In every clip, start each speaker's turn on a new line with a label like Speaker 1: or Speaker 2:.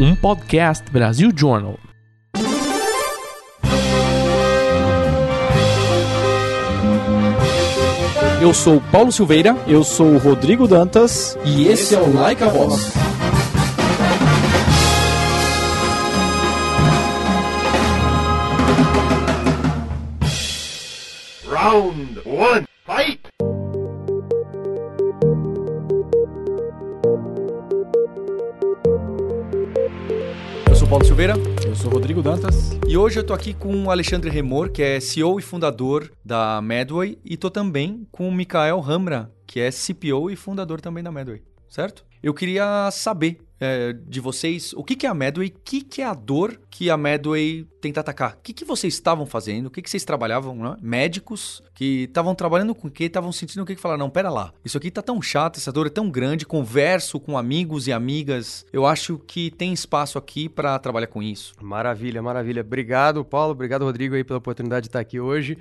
Speaker 1: um podcast Brasil Journal.
Speaker 2: Eu sou Paulo Silveira,
Speaker 3: eu sou Rodrigo Dantas
Speaker 2: e esse é o Like a Voz.
Speaker 4: Round
Speaker 5: 1 Paulo Silveira
Speaker 3: Eu sou Rodrigo Dantas.
Speaker 5: e hoje eu tô aqui com o Alexandre Remor, que é CEO e fundador da Medway, e tô também com o Mikael Hamra, que é CPO e fundador também da Medway, certo? Eu queria saber é, de vocês o que, que é a Medway, o que, que é a dor que a Medway tenta atacar. O que, que vocês estavam fazendo, o que, que vocês trabalhavam, né? médicos que estavam trabalhando com o que, estavam sentindo o que, que falaram, não, pera lá, isso aqui tá tão chato, essa dor é tão grande, converso com amigos e amigas, eu acho que tem espaço aqui para trabalhar com isso.
Speaker 6: Maravilha, maravilha. Obrigado, Paulo. Obrigado, Rodrigo, aí pela oportunidade de estar aqui hoje.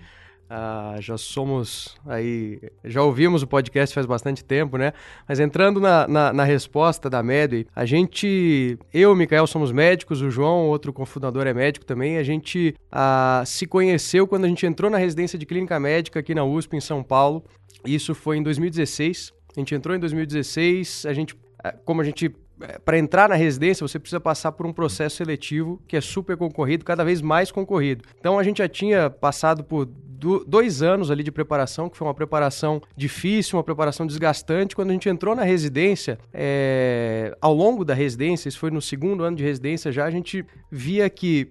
Speaker 6: Ah, já somos aí, já ouvimos o podcast faz bastante tempo, né? Mas entrando na, na, na resposta da Medway, a gente, eu e o Mikael somos médicos, o João, outro cofundador é médico também, a gente ah, se conheceu quando a gente entrou na residência de clínica médica aqui na USP, em São Paulo. Isso foi em 2016. A gente entrou em 2016, a gente, ah, como a gente para entrar na residência, você precisa passar por um processo seletivo que é super concorrido, cada vez mais concorrido. Então a gente já tinha passado por do- dois anos ali de preparação, que foi uma preparação difícil, uma preparação desgastante. Quando a gente entrou na residência, é, ao longo da residência, isso foi no segundo ano de residência já, a gente via que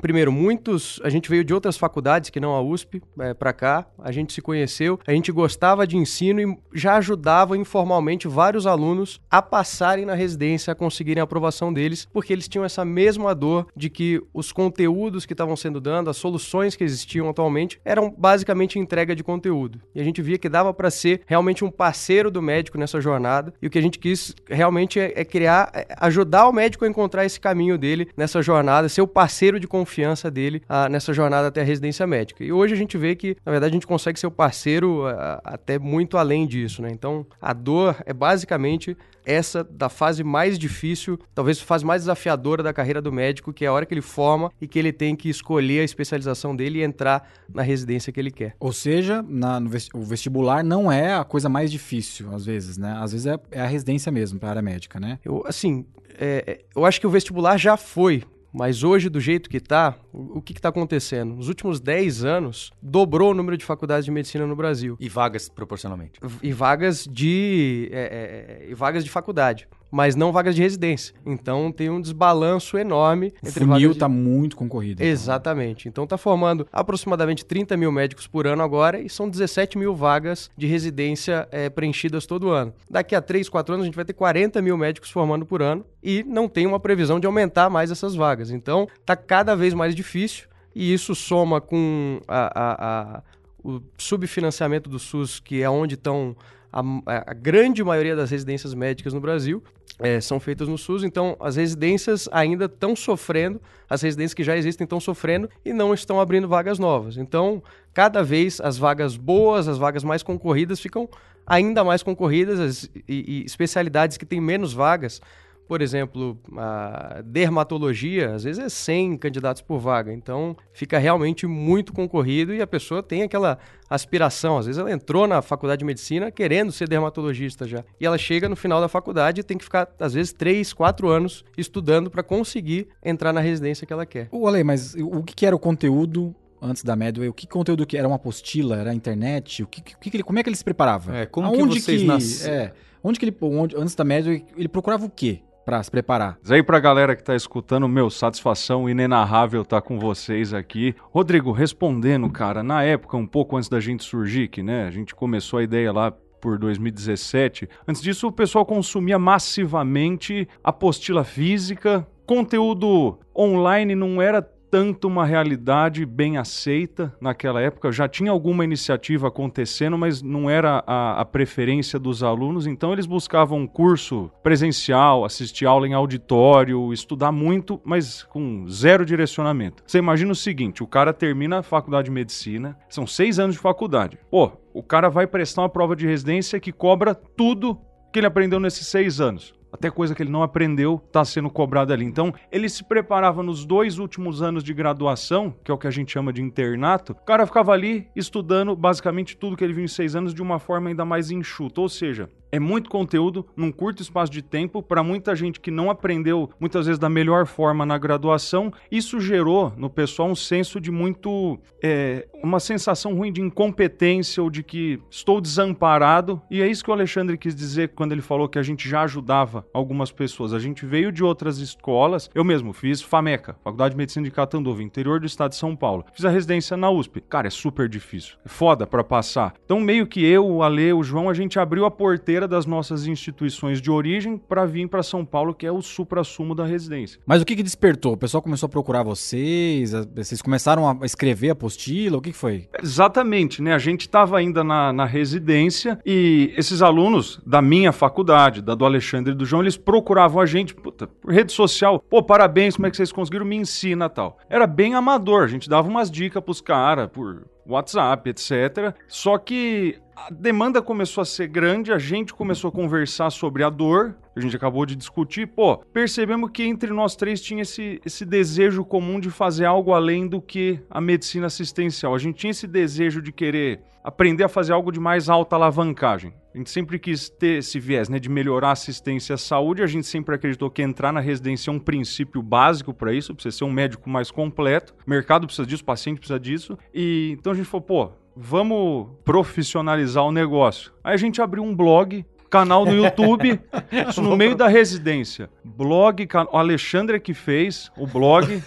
Speaker 6: Primeiro, muitos. A gente veio de outras faculdades que não a USP é, para cá. A gente se conheceu, a gente gostava de ensino e já ajudava informalmente vários alunos a passarem na residência, a conseguirem a aprovação deles, porque eles tinham essa mesma dor de que os conteúdos que estavam sendo dando, as soluções que existiam atualmente, eram basicamente entrega de conteúdo. E a gente via que dava para ser realmente um parceiro do médico nessa jornada. E o que a gente quis realmente é, é criar, é ajudar o médico a encontrar esse caminho dele nessa jornada, ser o parceiro de confiança dele ah, nessa jornada até a residência médica. E hoje a gente vê que, na verdade, a gente consegue ser o parceiro ah, até muito além disso, né? Então, a dor é basicamente essa da fase mais difícil, talvez a fase mais desafiadora da carreira do médico, que é a hora que ele forma e que ele tem que escolher a especialização dele e entrar na residência que ele quer.
Speaker 3: Ou seja, na- o vestibular não é a coisa mais difícil, às vezes, né? Às vezes é, é a residência mesmo, para a área médica, né?
Speaker 6: Eu, assim, é, é, eu acho que o vestibular já foi, mas hoje, do jeito que tá, o, que está acontecendo? Nos últimos 10 anos, dobrou o número de faculdades de medicina no Brasil.
Speaker 5: E vagas proporcionalmente.
Speaker 6: E vagas de. é, é, e vagas de faculdade. Mas não vagas de residência. Então tem um desbalanço enorme
Speaker 3: O
Speaker 6: entre
Speaker 3: funil
Speaker 6: vagas de...
Speaker 3: muito concorrido. então.
Speaker 6: Exatamente. Então está formando aproximadamente 30 mil médicos por ano agora e são 17 mil vagas de residência eh, preenchidas todo ano. Daqui a 3, 4 anos a gente vai ter 40 mil médicos formando por ano e não tem uma previsão de aumentar mais essas vagas. Então está cada vez mais difícil e isso soma com a- a- a- o subfinanciamento do SUS, que é onde estão a, a grande maioria das residências médicas no Brasil é, são feitas no SUS, então as residências ainda estão sofrendo, as residências que já existem estão sofrendo e não estão abrindo vagas novas. Então, cada vez as vagas boas, as vagas mais concorridas ficam ainda mais concorridas as- e, e especialidades que têm menos vagas. Por exemplo, a dermatologia, às vezes é 100 candidatos por vaga, então fica realmente muito concorrido e a pessoa tem aquela aspiração. Às vezes ela entrou na faculdade de medicina querendo ser dermatologista já. E ela chega no final da faculdade e tem que ficar, às vezes, 3, 4 anos estudando para conseguir entrar na residência que ela quer.
Speaker 3: O Ale, mas o que, que era o conteúdo antes da Medway? O que conteúdo que era uma apostila? Era a internet? O que, o que que ele, como é que ele se preparava?
Speaker 5: É, como que vocês nasceram?
Speaker 3: É, onde que ele, onde, antes da Medway, ele procurava o quê para se preparar?
Speaker 7: Mas aí pra galera que tá escutando, meu, satisfação inenarrável tá com vocês aqui. Rodrigo, respondendo, cara, na época, um pouco antes da gente surgir, que, né, a gente começou a ideia lá por 2017. Antes disso, o pessoal consumia massivamente apostila física, conteúdo online não era tanto uma realidade bem aceita naquela época. Já tinha alguma iniciativa acontecendo, mas não era a, a preferência dos alunos. Então eles buscavam um curso presencial, assistir aula em auditório, estudar muito, mas com zero direcionamento. Você imagina o seguinte: o cara termina a faculdade de medicina, são seis anos de faculdade. Pô, o cara vai prestar uma prova de residência que cobra tudo que ele aprendeu nesses seis anos até coisa que ele não aprendeu está sendo cobrada ali. Então, ele se preparava nos dois últimos anos de graduação, que é o que a gente chama de internato, o cara ficava ali estudando basicamente tudo que ele viu em seis anos de uma forma ainda mais enxuta. Ou seja, é muito conteúdo num curto espaço de tempo para muita gente que não aprendeu muitas vezes da melhor forma na graduação. Isso gerou no pessoal um senso de muito. É, uma sensação ruim de incompetência ou de que estou desamparado. E é isso que o Alexandre quis dizer quando ele falou que a gente já ajudava algumas pessoas. A gente veio de outras escolas. Eu mesmo fiz FAMECA, Faculdade de Medicina de Catanduva, interior do estado de São Paulo. Fiz a residência na USP. Cara, é super difícil. É foda para passar. Então, meio que eu, o Ale, o João, a gente abriu a porteira das nossas instituições de origem para vir para São Paulo, que é o supra-sumo da residência.
Speaker 3: Mas o que, que despertou? O pessoal começou a procurar vocês? Vocês começaram a escrever a apostila? O que, que foi?
Speaker 7: Exatamente, né? A gente estava ainda na, na residência e esses alunos da minha faculdade, da do Alexandre e do João, eles procuravam a gente, puta, por rede social. Pô, parabéns, como é que vocês conseguiram? Me ensina tal. Era bem amador, a gente dava umas dicas pros caras por WhatsApp, etc. Só que a demanda começou a ser grande, a gente começou a conversar sobre a dor, a gente acabou de discutir, pô, percebemos que entre nós três tinha esse, esse desejo comum de fazer algo além do que a medicina assistencial. A gente tinha esse desejo de querer aprender a fazer algo de mais alta alavancagem. A gente sempre quis ter esse viés, né, de melhorar a assistência à saúde. A gente sempre acreditou que entrar na residência é um princípio básico para isso, você ser um médico mais completo. O mercado precisa disso, o paciente precisa disso. E então a gente falou, pô, vamos profissionalizar o negócio. Aí a gente abriu um blog, canal no YouTube, isso no meio da residência. Blog, ca- o Alexandre é que fez o blog.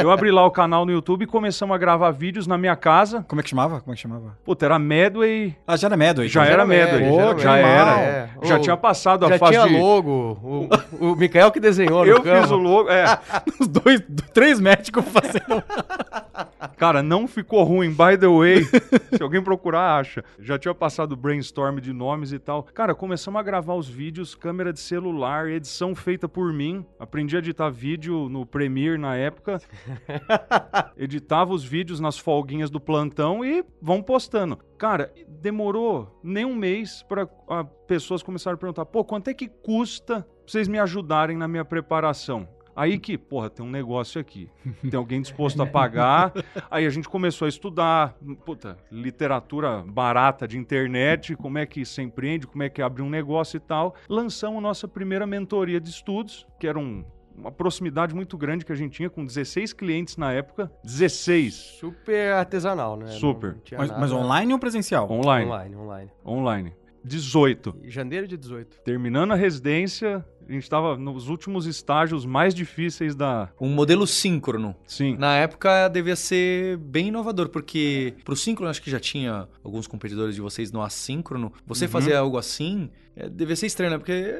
Speaker 7: Eu abri lá o canal no YouTube e começamos a gravar vídeos na minha casa.
Speaker 3: Como é que chamava? Como é que chamava?
Speaker 7: Puta, era Medway.
Speaker 3: Ah, já era Medway.
Speaker 7: Já
Speaker 3: então.
Speaker 7: era
Speaker 6: Medway,
Speaker 7: Medway,
Speaker 6: já
Speaker 7: já,
Speaker 6: era
Speaker 7: já.
Speaker 6: É.
Speaker 7: Já tinha passado a
Speaker 6: Já
Speaker 7: fase
Speaker 6: tinha
Speaker 7: de...
Speaker 6: logo, o, o Mikael que desenhou
Speaker 7: Eu fiz o logo, é.
Speaker 3: Os dois, três médicos fazendo.
Speaker 7: Cara, não ficou ruim, by the way. Se alguém procurar, acha. Já tinha passado o brainstorm de nomes e tal. Cara, começamos a gravar os vídeos, câmera de celular, edição feita por mim. Aprendi a editar vídeo no Premiere na época. Editava os vídeos nas folguinhas do plantão e vão postando. Cara, demorou nem um mês para pessoas começarem a perguntar: pô, quanto é que custa vocês me ajudarem na minha preparação? Aí que, porra, tem um negócio aqui. Tem alguém disposto a pagar. Aí a gente começou a estudar, puta, literatura barata de internet, como é que se empreende, como é que abre um negócio e tal. Lançamos nossa primeira mentoria de estudos, que era um- uma proximidade muito grande que a gente tinha, com 16 clientes na época. 16
Speaker 6: Super artesanal, né?
Speaker 7: Super.
Speaker 3: Mas, mas online ou presencial?
Speaker 7: online.
Speaker 6: Online, online.
Speaker 7: Online. 18.
Speaker 6: Em janeiro de 18.
Speaker 7: Terminando a residência, a gente estava nos últimos estágios mais difíceis da.
Speaker 5: Um modelo síncrono.
Speaker 7: Sim.
Speaker 5: Na época devia ser bem inovador, porque pro síncrono acho que já tinha alguns competidores de vocês no assíncrono. Você fazer algo assim é, devia ser estranho, né? Porque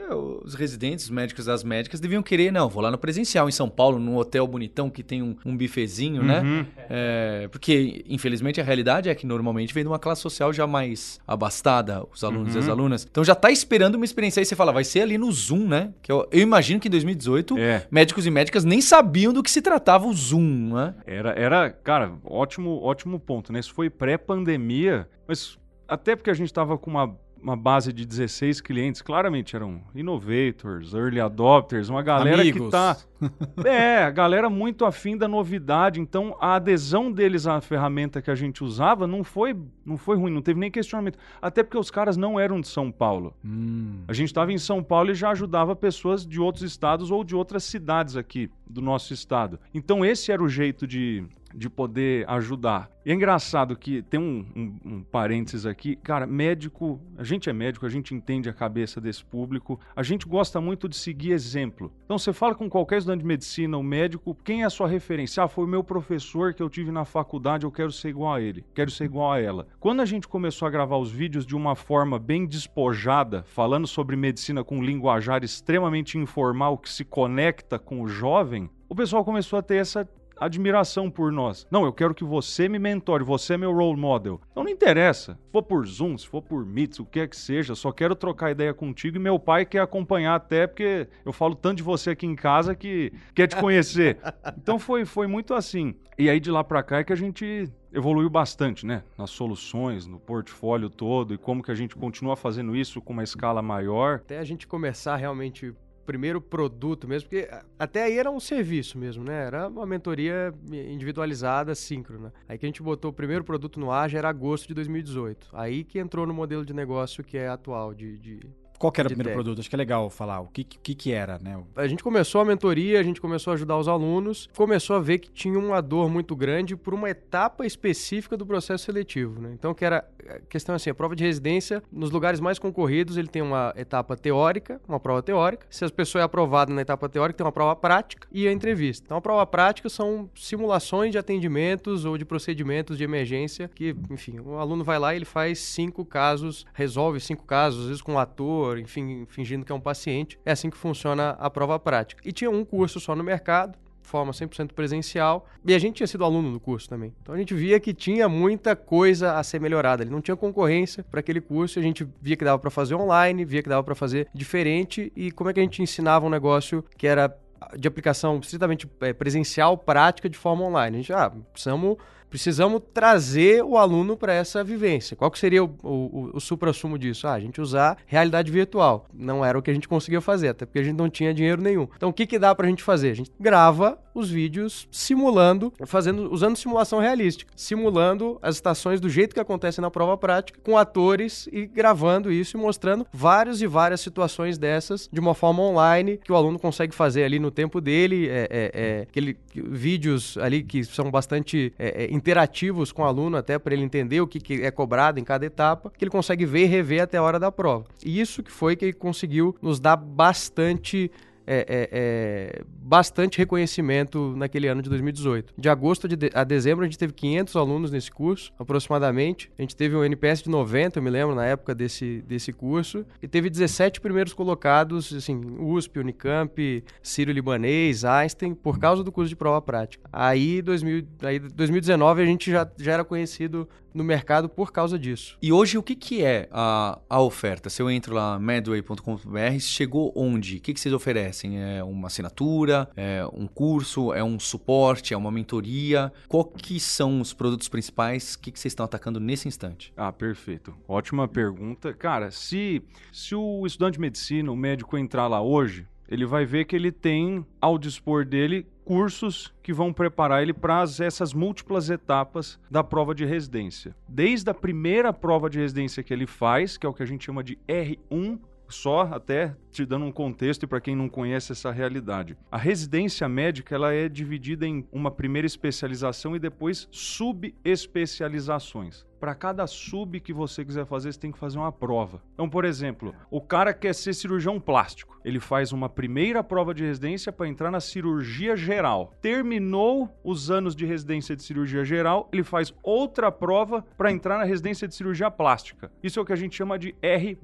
Speaker 5: os residentes, os médicos das médicas deviam querer, não, vou lá no presencial em São Paulo, num hotel bonitão que tem um, um bifezinho, né?
Speaker 7: Uhum.
Speaker 5: É, porque, infelizmente, a realidade é que normalmente vem de uma classe social já mais abastada, os alunos e as alunas. Então já tá esperando uma experiência aí, você fala, vai ser ali no Zoom, né? Que eu, eu imagino que em 2018
Speaker 7: É.
Speaker 5: médicos e médicas nem sabiam do que se tratava o Zoom, né?
Speaker 7: Era, era, cara, ótimo, ótimo ponto, né? Isso foi pré-pandemia, mas até porque a gente estava com uma, uma base de 16 clientes, claramente eram innovators, early adopters, uma galera
Speaker 3: Amigos.
Speaker 7: que tá. É, a galera muito afim da novidade. Então, a adesão deles à ferramenta que a gente usava não foi, não foi ruim, não teve nem questionamento. Até porque os caras não eram de São Paulo.
Speaker 3: Hum.
Speaker 7: A gente estava em São Paulo e já ajudava pessoas de outros estados ou de outras cidades aqui do nosso estado. Então esse era o jeito de, de poder ajudar. E é engraçado que tem um, um, um parênteses aqui, cara, médico, a gente é médico, a gente entende a cabeça desse público, a gente gosta muito de seguir exemplo. Então você fala com qualquer estudante de medicina ou médico, quem é a sua referência? Ah, foi o meu professor que eu tive na faculdade, eu quero ser igual a ele, quero ser igual a ela. Quando a gente começou a gravar os vídeos de uma forma bem despojada, falando sobre medicina com um linguajar extremamente informal que se conecta com o jovem, o pessoal começou a ter essa admiração por nós. Não, eu quero que você me mentore, você é meu role model. Então não interessa, se for por Zoom, se for por Meets, o que é que seja, só quero trocar ideia contigo e meu pai quer acompanhar até porque eu falo tanto de você aqui em casa que quer te conhecer. então foi, foi muito assim. E aí de lá pra cá é que a gente evoluiu bastante, né? Nas soluções, no portfólio todo e como que a gente continua fazendo isso com uma escala maior.
Speaker 6: Até a gente começar realmente primeiro produto mesmo, porque até aí era um serviço mesmo, né? Era uma mentoria individualizada, síncrona. Aí que a gente botou o primeiro produto no ar já era agosto de 2018. Aí que entrou no modelo de negócio que é atual de, de
Speaker 3: qual que era o primeiro
Speaker 6: tech.
Speaker 3: produto? Acho que é legal falar. O que, que, que era, né?
Speaker 6: A gente começou a mentoria, a gente começou a ajudar os alunos, começou a ver que tinha uma dor muito grande por uma etapa específica do processo seletivo, né? Então, que era a questão assim, a prova de residência, nos lugares mais concorridos, ele tem uma etapa teórica, uma prova teórica. Se a pessoa é aprovada na etapa teórica, tem uma prova prática e a entrevista. Então, a prova prática são simulações de atendimentos ou de procedimentos de emergência que, enfim, o aluno vai lá e ele faz cinco casos, resolve cinco casos, às vezes com um ator, enfim, fingindo que é um paciente. É assim que funciona a prova prática. E tinha um curso só no mercado, forma 100% presencial, e a gente tinha sido aluno do curso também. Então a gente via que tinha muita coisa a ser melhorada. Ele não tinha concorrência para aquele curso, a gente via que dava para fazer online, via que dava para fazer diferente e como é que a gente ensinava um negócio que era de aplicação estritamente é, presencial, prática de forma online. A gente, ah, precisamos precisamos trazer o aluno para essa vivência. Qual que seria o, o, o supra-sumo disso? Ah, a gente usar realidade virtual. Não era o que a gente conseguia fazer, até porque a gente não tinha dinheiro nenhum. Então, o que, que dá para a gente fazer? A gente grava os vídeos simulando, fazendo, usando simulação realística, simulando as estações do jeito que acontece na prova prática, com atores e gravando isso e mostrando várias e várias situações dessas de uma forma online que o aluno consegue fazer ali no tempo dele, é, é, é, aquele, vídeos ali que são bastante é, interativos com o aluno, até para ele entender o que, que é cobrado em cada etapa, que ele consegue ver e rever até a hora da prova. E isso que foi que ele conseguiu nos dar bastante é, é, é, bastante reconhecimento naquele ano de 2018. De agosto a dezembro, a gente teve 500 alunos nesse curso, aproximadamente. A gente teve um NPS de 90, eu me lembro, na época desse, desse curso. E teve 17 primeiros colocados, assim, USP, Unicamp, Sírio-Libanês, Einstein, por causa do curso de prova prática. Aí, 2000, aí 2019, a gente já, já era conhecido no mercado por causa disso.
Speaker 5: E hoje, o que, que é a, a oferta? Se eu entro lá, medway.com.br, chegou onde? O que, que vocês oferecem? É uma assinatura? É um curso? É um suporte? É uma mentoria? Qual que são os produtos principais? O que, que vocês estão atacando nesse instante?
Speaker 7: Ah, perfeito. Ótima pergunta. Cara, se, se o estudante de medicina, o médico entrar lá hoje, ele vai ver que ele tem ao dispor dele cursos que vão preparar ele para essas múltiplas etapas da prova de residência. Desde a primeira prova de residência que ele faz, que é o que a gente chama de R1, só até te dando um contexto para quem não conhece essa realidade. A residência médica ela é dividida em uma primeira especialização e depois subespecializações. Para cada sub que você quiser fazer, você tem que fazer uma prova. Então, por exemplo, o cara quer ser cirurgião plástico. Ele faz uma primeira prova de residência para entrar na cirurgia geral. Terminou os anos de residência de cirurgia geral, ele faz outra prova para entrar na residência de cirurgia plástica. Isso é o que a gente chama de R+.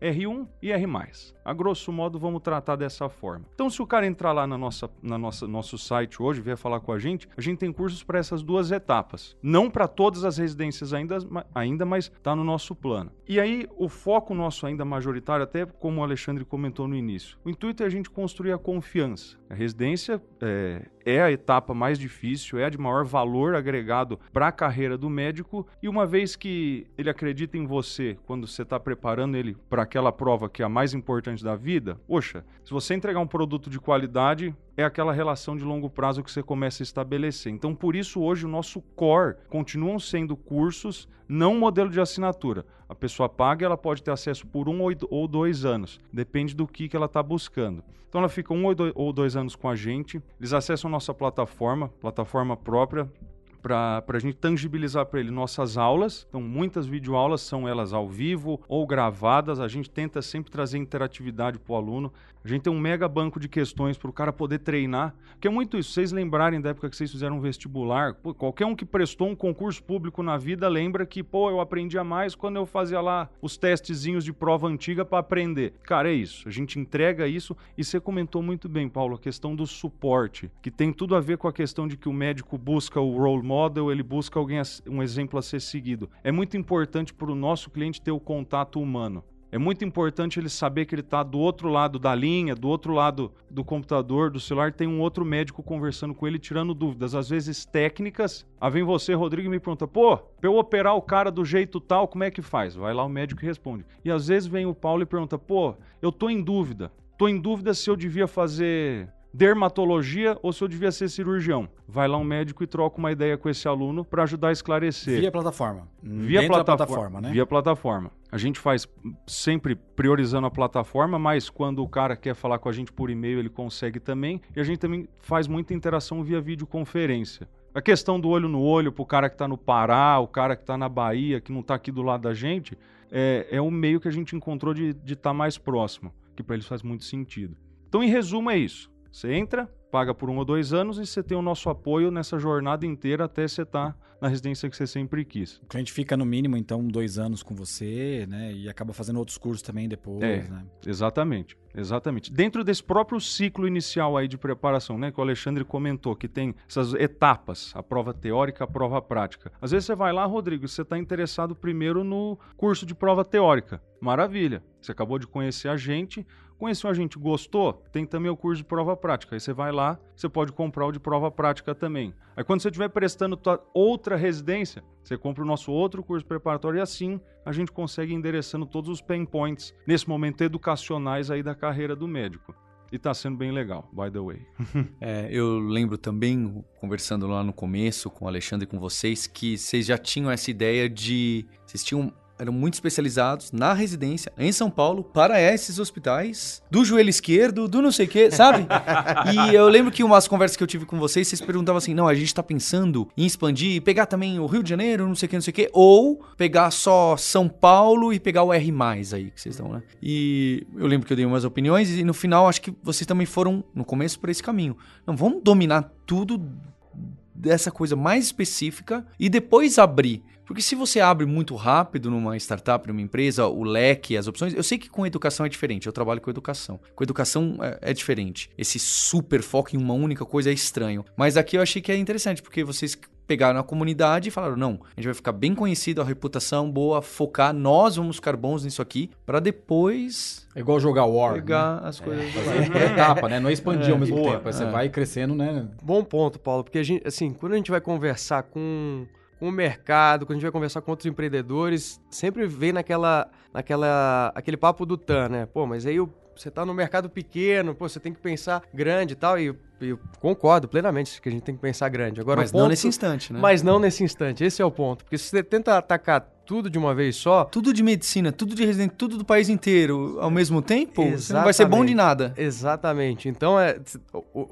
Speaker 7: R1 e R+. A grosso modo, vamos tratar dessa forma. Então, se o cara entrar lá na nossa, na nossa nosso site hoje, vier falar com a gente, a gente tem cursos para essas duas etapas. Não para todas as residências ainda, ainda mas está no nosso plano. E aí, o foco nosso ainda majoritário, até como o Alexandre comentou no início, o intuito é a gente construir a confiança. A residência é, é a etapa mais difícil, é a de maior valor agregado para a carreira do médico, e uma vez que ele acredita em você, quando você está preparando ele para aquela prova que é a mais importante da vida, poxa, se você entregar um produto de qualidade, é aquela relação de longo prazo que você começa a estabelecer. Então, por isso, hoje, o nosso core continuam sendo cursos, não modelo de assinatura. A pessoa paga ela pode ter acesso por um ou dois anos, depende do que, que ela está buscando. Então, ela fica um ou dois anos com a gente, eles acessam nossa plataforma, plataforma própria, para a gente tangibilizar para ele nossas aulas. Então, muitas videoaulas são elas ao vivo ou gravadas. A gente tenta sempre trazer interatividade para o aluno. A gente tem um mega banco de questões para o cara poder treinar. Que é muito isso. Vocês lembrarem da época que vocês fizeram um vestibular, pô, qualquer um que prestou um concurso público na vida lembra que, pô, eu aprendia mais quando eu fazia lá os testezinhos de prova antiga para aprender. Cara, é isso. A gente entrega isso. E você comentou muito bem, Paulo, a questão do suporte, que tem tudo a ver com a questão de que o médico busca o role model, ele busca alguém, um exemplo a ser seguido. É muito importante para o nosso cliente ter o contato humano. É muito importante ele saber que ele está do outro lado da linha, do outro lado do computador, do celular, tem um outro médico conversando com ele, tirando dúvidas, às vezes técnicas. Aí vem você, Rodrigo, e me pergunta: pô, para eu operar o cara do jeito tal, como é que faz? Vai lá o médico e responde. E às vezes vem o Paulo e pergunta: pô, eu tô em dúvida. tô em dúvida se eu devia fazer dermatologia ou se eu devia ser cirurgião. Vai lá um médico e troca uma ideia com esse aluno para ajudar a esclarecer.
Speaker 3: Via plataforma.
Speaker 7: Via plataforma,
Speaker 3: plataforma, né?
Speaker 7: Via plataforma. A gente faz sempre priorizando a plataforma, mas quando o cara quer falar com a gente por e-mail, ele consegue também. E a gente também faz muita interação via videoconferência. A questão do olho no olho pro cara que tá no Pará, o cara que tá na Bahia, que não tá aqui do lado da gente, é, é o meio que a gente encontrou de estar mais próximo, que para eles faz muito sentido. Então, em resumo, é isso. Você entra, paga por um ou dois anos e você tem o nosso apoio nessa jornada inteira até você estar na residência que você sempre quis.
Speaker 3: O cliente fica no mínimo, então, dois anos com você, né? E acaba fazendo outros cursos também depois,
Speaker 7: É.
Speaker 3: né?
Speaker 7: Exatamente, exatamente. Dentro desse próprio ciclo inicial aí de preparação, né, que o Alexandre comentou, que tem essas etapas, a prova teórica, a prova prática. Às vezes você vai lá, Rodrigo, e você está interessado primeiro no curso de prova teórica. Maravilha. Você acabou de conhecer a gente, conheceu a gente, gostou? Tem também o curso de prova prática. Aí você vai lá, você pode comprar o de prova prática também. Aí quando você estiver prestando tua outra residência, você compra o nosso outro curso preparatório e assim a gente consegue endereçando todos os pain points nesse momento educacionais aí da carreira do médico. E tá sendo bem legal, by the way.
Speaker 5: É, eu lembro também, conversando lá no começo com o Alexandre e com vocês, que vocês já tinham essa ideia de. Vocês tinham. Eram muito especializados na residência em São Paulo para esses hospitais do joelho esquerdo, do não sei o quê, sabe? e eu lembro que umas conversas que eu tive com vocês, vocês perguntavam assim: não, a gente tá pensando em expandir e pegar também o Rio de Janeiro, não sei o que, não sei o que, ou pegar só São Paulo e pegar o R aí que vocês estão, né? E eu lembro que eu dei umas opiniões e no final acho que vocês também foram, no começo, por esse caminho. Não, vamos dominar tudo dessa coisa mais específica e depois abrir. Porque se você abre muito rápido numa startup, numa empresa, o leque, as opções, eu sei que com educação é diferente, eu trabalho com educação. Com educação é, é diferente. Esse super foco em uma única coisa é estranho. Mas aqui eu achei que é interessante, porque vocês pegaram a comunidade e falaram: não, a gente vai ficar bem conhecido, a reputação boa, focar, nós vamos ficar bons nisso aqui, para depois
Speaker 3: É igual jogar War. né?
Speaker 5: pegar as coisas.
Speaker 3: Fazer por etapa, né? Não expandir ao mesmo
Speaker 7: boa.
Speaker 3: tempo. Aí você vai crescendo, né?
Speaker 6: Bom ponto, Paulo, porque a gente, assim, quando a gente vai conversar com, com o mercado, quando a gente vai conversar com outros empreendedores, sempre vem naquela, naquela, aquele papo do TAN, né? Pô, mas aí o- você tá no mercado pequeno, pô, você tem que pensar grande e tal, e eu, concordo plenamente que a gente tem que pensar grande. Agora,
Speaker 5: Mas
Speaker 6: ponto,
Speaker 5: não nesse instante, né?
Speaker 6: Mas não nesse instante, esse é o ponto. Porque se você tenta atacar tudo de uma vez só,
Speaker 5: Tudo de medicina, tudo de residente, tudo do país inteiro ao mesmo tempo, você não vai ser bom de nada.
Speaker 6: Exatamente. Então, é,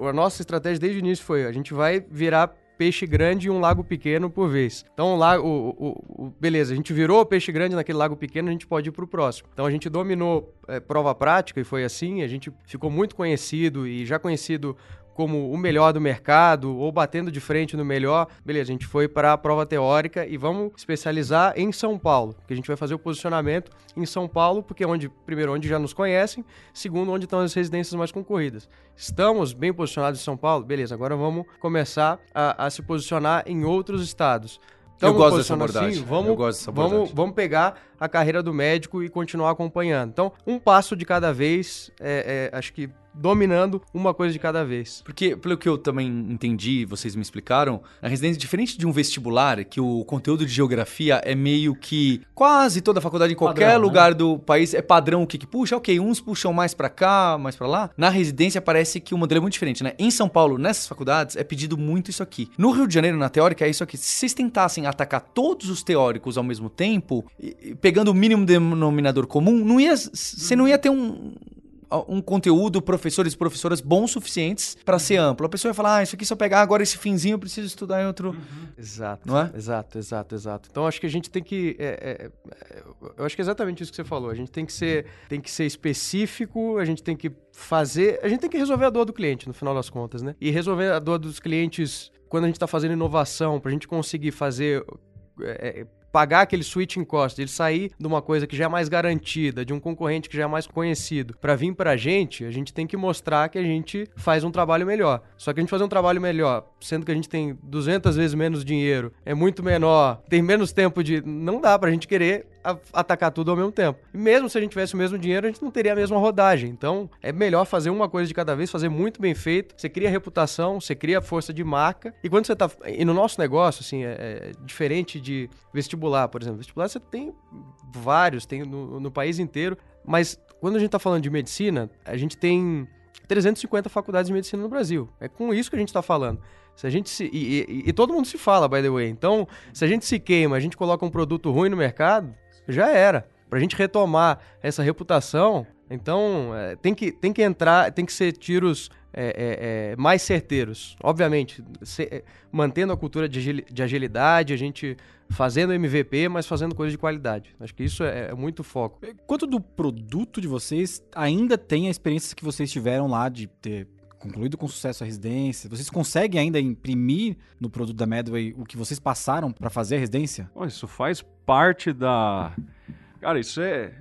Speaker 6: a nossa estratégia desde o início foi: a gente vai virar peixe grande e um lago pequeno por vez. Então, o lago, o, o- o- beleza, a gente virou peixe grande naquele lago pequeno, a gente pode ir pro próximo. Então, a gente dominou é, prova prática e foi assim. A gente ficou muito conhecido e já conhecido como o melhor do mercado ou batendo de frente no melhor. Beleza, a gente foi para a prova teórica e vamos especializar em São Paulo, que a gente vai fazer o posicionamento em São Paulo, porque é onde primeiro onde já nos conhecem, segundo onde estão as residências mais concorridas. Estamos bem posicionados em São Paulo, beleza? Agora vamos começar a, a se posicionar em outros estados.
Speaker 5: Eu
Speaker 6: Estamos
Speaker 5: gosto dessa
Speaker 6: posicionando
Speaker 5: abordagem.
Speaker 6: vamos,
Speaker 5: Eu gosto dessa
Speaker 6: vamos,
Speaker 5: abordagem.
Speaker 6: vamos pegar a carreira do médico e continuar acompanhando. Então, um passo de cada vez, é, é, acho que dominando uma coisa de cada vez.
Speaker 5: Porque, pelo que eu também entendi, vocês me explicaram, a residência, diferente de um vestibular, que o conteúdo de geografia é meio que quase toda faculdade em qualquer
Speaker 3: Padrão, né?
Speaker 5: lugar do país é padrão o que, que puxa. Ok, uns puxam mais pra cá, mais pra lá. Na residência parece que o modelo é muito diferente, né? Em São Paulo, nessas faculdades, é pedido muito isso aqui. No Rio de Janeiro, na teórica, é isso aqui. Se vocês tentassem atacar todos os teóricos ao mesmo tempo, pegando o mínimo denominador comum, não ia, você não ia ter um, um conteúdo, professores e professoras bons suficientes para ser amplo. A pessoa vai falar, ah, isso aqui se eu pegar agora esse finzinho, eu preciso estudar em outro.
Speaker 6: Exato.
Speaker 5: Não é?
Speaker 6: Exato, exato, exato. Então acho que a gente tem que. é, é, é, eu acho que é exatamente isso que você falou. A gente tem que ser, tem que ser específico, a gente tem que fazer. A gente tem que resolver a dor do cliente, no final das contas, né? E resolver a dor dos clientes quando a gente está fazendo inovação, para a gente conseguir fazer. é, é, pagar aquele switching cost, ele sair de uma coisa que já é mais garantida, de um concorrente que já é mais conhecido, para vir pra gente, a gente tem que mostrar que a gente faz um trabalho melhor. Só que a gente fazer um trabalho melhor, sendo que a gente tem 200 vezes menos dinheiro, é muito menor, tem menos tempo de. Não dá pra gente querer a- atacar tudo ao mesmo tempo. E mesmo se a gente tivesse o mesmo dinheiro, a gente não teria a mesma rodagem. Então, é melhor fazer uma coisa de cada vez, fazer muito bem feito. Você cria reputação, você cria força de marca. E quando você tá. E no nosso negócio, assim, é, é diferente de vestibular, por exemplo. Vestibular você tem vários, tem no, no país inteiro. Mas quando a gente está falando de medicina, a gente tem 350 faculdades de medicina no Brasil. É com isso que a gente está falando. Se a gente se, e, e, e, todo mundo se fala, by the way. Então, se a gente se queima, a gente coloca um produto ruim no mercado, já era. Para a gente retomar essa reputação, então é, tem, que, tem que entrar, tem que ser tiros é, é, é mais certeiros. Obviamente, se, é, mantendo a cultura de, de agilidade, a gente fazendo MVP, mas fazendo coisa de qualidade. Acho que isso é, é, muito foco.
Speaker 3: Quanto do produto de vocês, ainda tem a experiência que vocês tiveram lá de ter concluído com sucesso a residência? Vocês conseguem ainda imprimir no produto da Medway o que vocês passaram para fazer a residência?
Speaker 7: isso faz parte da. Cara, isso é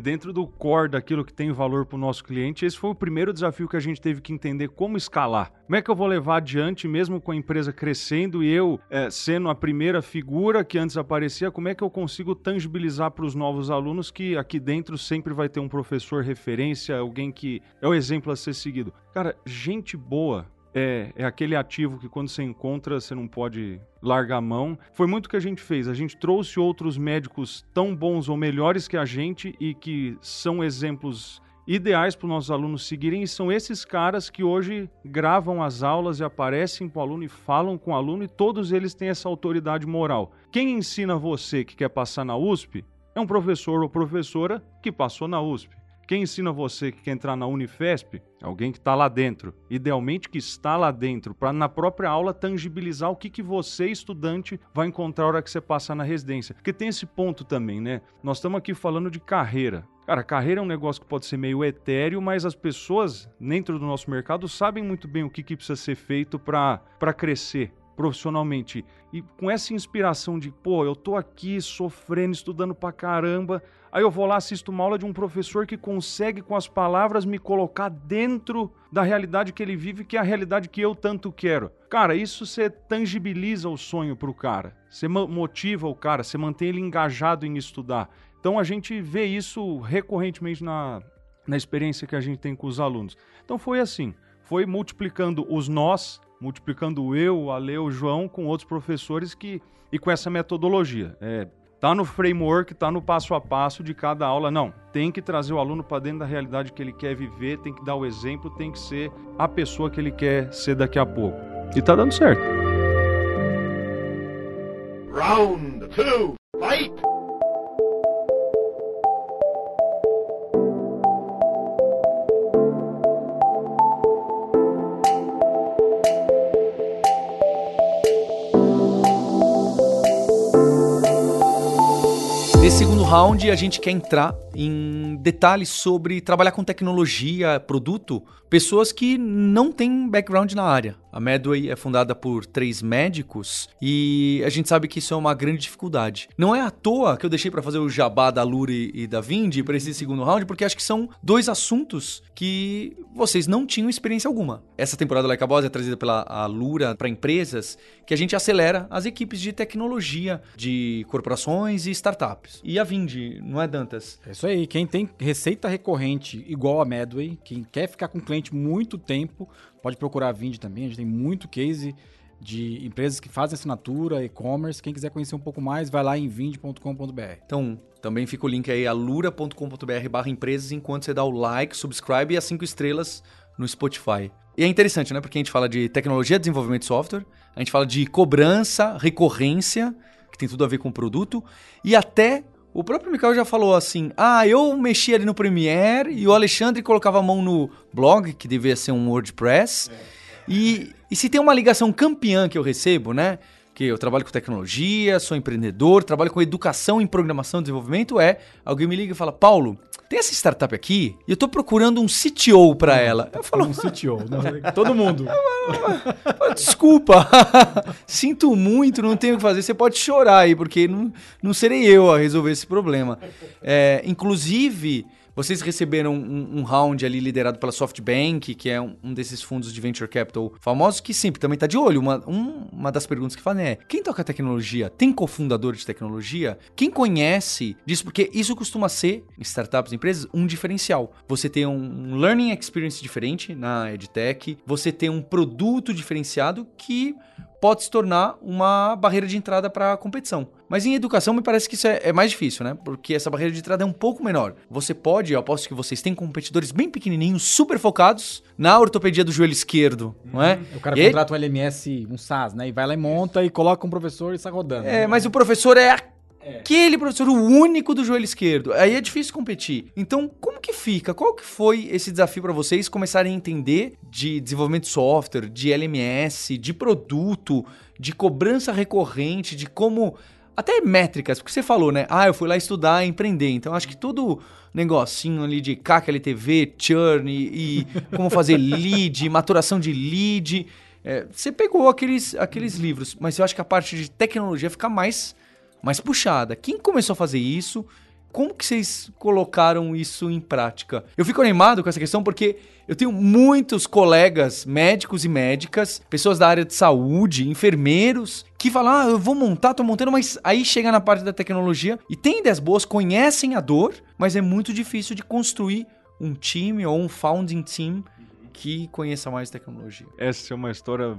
Speaker 7: dentro do core daquilo que tem valor para o nosso cliente, esse foi o primeiro desafio que a gente teve que entender como escalar. Como é que eu vou levar adiante, mesmo com a empresa crescendo e eu é, sendo a primeira figura que antes aparecia, como é que eu consigo tangibilizar para os novos alunos que aqui dentro sempre vai ter um professor referência, alguém que é o exemplo a ser seguido? Cara, gente boa é, é aquele ativo que quando você encontra você não pode largar a mão. Foi muito que a gente fez. A gente trouxe outros médicos tão bons ou melhores que a gente e que são exemplos ideais para os nossos alunos seguirem e são esses caras que hoje gravam as aulas e aparecem para o aluno e falam com o aluno e todos eles têm essa autoridade moral. Quem ensina você que quer passar na USP é um professor ou professora que passou na USP. Quem ensina você que quer entrar na Unifesp? Alguém que está lá dentro. Idealmente que está lá dentro, para na própria aula tangibilizar o que, que você, estudante, vai encontrar na hora que você passar na residência. Porque tem esse ponto também, né? Nós estamos aqui falando de carreira. Cara, carreira é um negócio que pode ser meio etéreo, mas as pessoas dentro do nosso mercado sabem muito bem o que, que precisa ser feito para crescer profissionalmente. E com essa inspiração de, pô, eu tô aqui sofrendo, estudando pra caramba, aí eu vou lá assisto uma aula de um professor que consegue com as palavras me colocar dentro da realidade que ele vive, que é a realidade que eu tanto quero. Cara, isso você tangibiliza o sonho pro cara. Você motiva o cara, você mantém ele engajado em estudar. Então a gente vê isso recorrentemente na, na experiência que a gente tem com os alunos. Então foi assim, foi multiplicando os nós multiplicando eu, a Leo, o João com outros professores que e com essa metodologia. É, tá no framework, tá no passo a passo de cada aula. Não, tem que trazer o aluno para dentro da realidade que ele quer viver, tem que dar o exemplo, tem que ser a pessoa que ele quer ser daqui a pouco. E tá dando certo. Round 2, fight!
Speaker 5: Nesse segundo round, a gente quer entrar em detalhes sobre trabalhar com tecnologia, produto, pessoas que não têm background na área. A Medway é fundada por três médicos e a gente sabe que isso é uma grande dificuldade. Não é à toa que eu deixei para fazer o jabá da Lure e da Vindi para esse segundo round, porque acho que são dois assuntos que vocês não tinham experiência alguma. Essa temporada Like a Boss é trazida pela Lura para empresas que a gente acelera as equipes de tecnologia de corporações e startups. E a Vindi, não é Dantas?
Speaker 3: É isso aí. Quem tem receita recorrente igual a Medway, quem quer ficar com o cliente muito tempo, Pode procurar a Vind também, a gente tem muito case de empresas que fazem assinatura, e-commerce. Quem quiser conhecer um pouco mais, vai lá em vind.com.br.
Speaker 5: Então, também fica o link aí, alura.com.br barra empresas, enquanto você dá o like, subscribe e as cinco estrelas no Spotify. E é interessante, né? Porque a gente fala de tecnologia, desenvolvimento de software, a gente fala de cobrança, recorrência, que tem tudo a ver com o produto, e até o próprio Mikael já falou assim: ah, eu mexia ali no Premiere e o Alexandre colocava a mão no blog, que devia ser um WordPress. E, e se tem uma ligação campeã que eu recebo, né? Que eu trabalho com tecnologia, sou empreendedor, trabalho com educação em programação e desenvolvimento, é alguém me liga e fala: Paulo, tem essa startup aqui e eu tô procurando um CTO para ela.
Speaker 3: Eu falo, um CTO, não, todo mundo.
Speaker 5: Desculpa, sinto muito, não tenho o que fazer. Você pode chorar aí, porque não, não serei eu a resolver esse problema. É, inclusive, vocês receberam um, um, round ali liderado pela SoftBank, que é um, um, desses fundos de venture capital famosos, que sempre também está de olho. Uma, um, uma das perguntas que fazem é: quem toca tecnologia? Tem cofundador de tecnologia? Quem conhece disso? Porque isso costuma ser, em startups empresas, um diferencial. Você tem um learning experience diferente na EdTech, você tem um produto diferenciado que pode se tornar uma barreira de entrada para a competição. Mas em educação me parece que isso é, é, mais difícil, né? Porque essa barreira de entrada é um pouco menor. Você pode, eu aposto que vocês têm competidores bem pequenininhos, super focados na ortopedia do joelho esquerdo, não é?
Speaker 3: O cara
Speaker 5: E
Speaker 3: contrata um LMS, um SAS, né? E vai lá e monta e coloca um professor e sai rodando.
Speaker 5: É, mas o professor é aquele professor, o único do joelho esquerdo. Aí é difícil competir. Então, como que fica? Qual que foi esse desafio para vocês começarem a entender de desenvolvimento de software, de LMS, de produto, de cobrança recorrente, de como até métricas, porque você falou, né? Ah, eu fui lá estudar, empreender. Então, acho que todo negocinho ali de CAC, LTV, churn e, e como fazer lead, maturação de lead. é, você pegou aqueles, aqueles livros, mas eu acho que a parte de tecnologia fica mais mais puxada. Quem começou a fazer isso? Como que vocês colocaram isso em prática? Eu fico animado com essa questão porque eu tenho muitos colegas médicos e médicas, pessoas da área de saúde, enfermeiros, que falam: ah, eu vou montar, tô montando, mas aí chega na parte da tecnologia e tem ideias boas, conhecem a dor, mas é muito difícil de construir um time ou um founding team que conheça mais tecnologia.
Speaker 7: Essa é uma história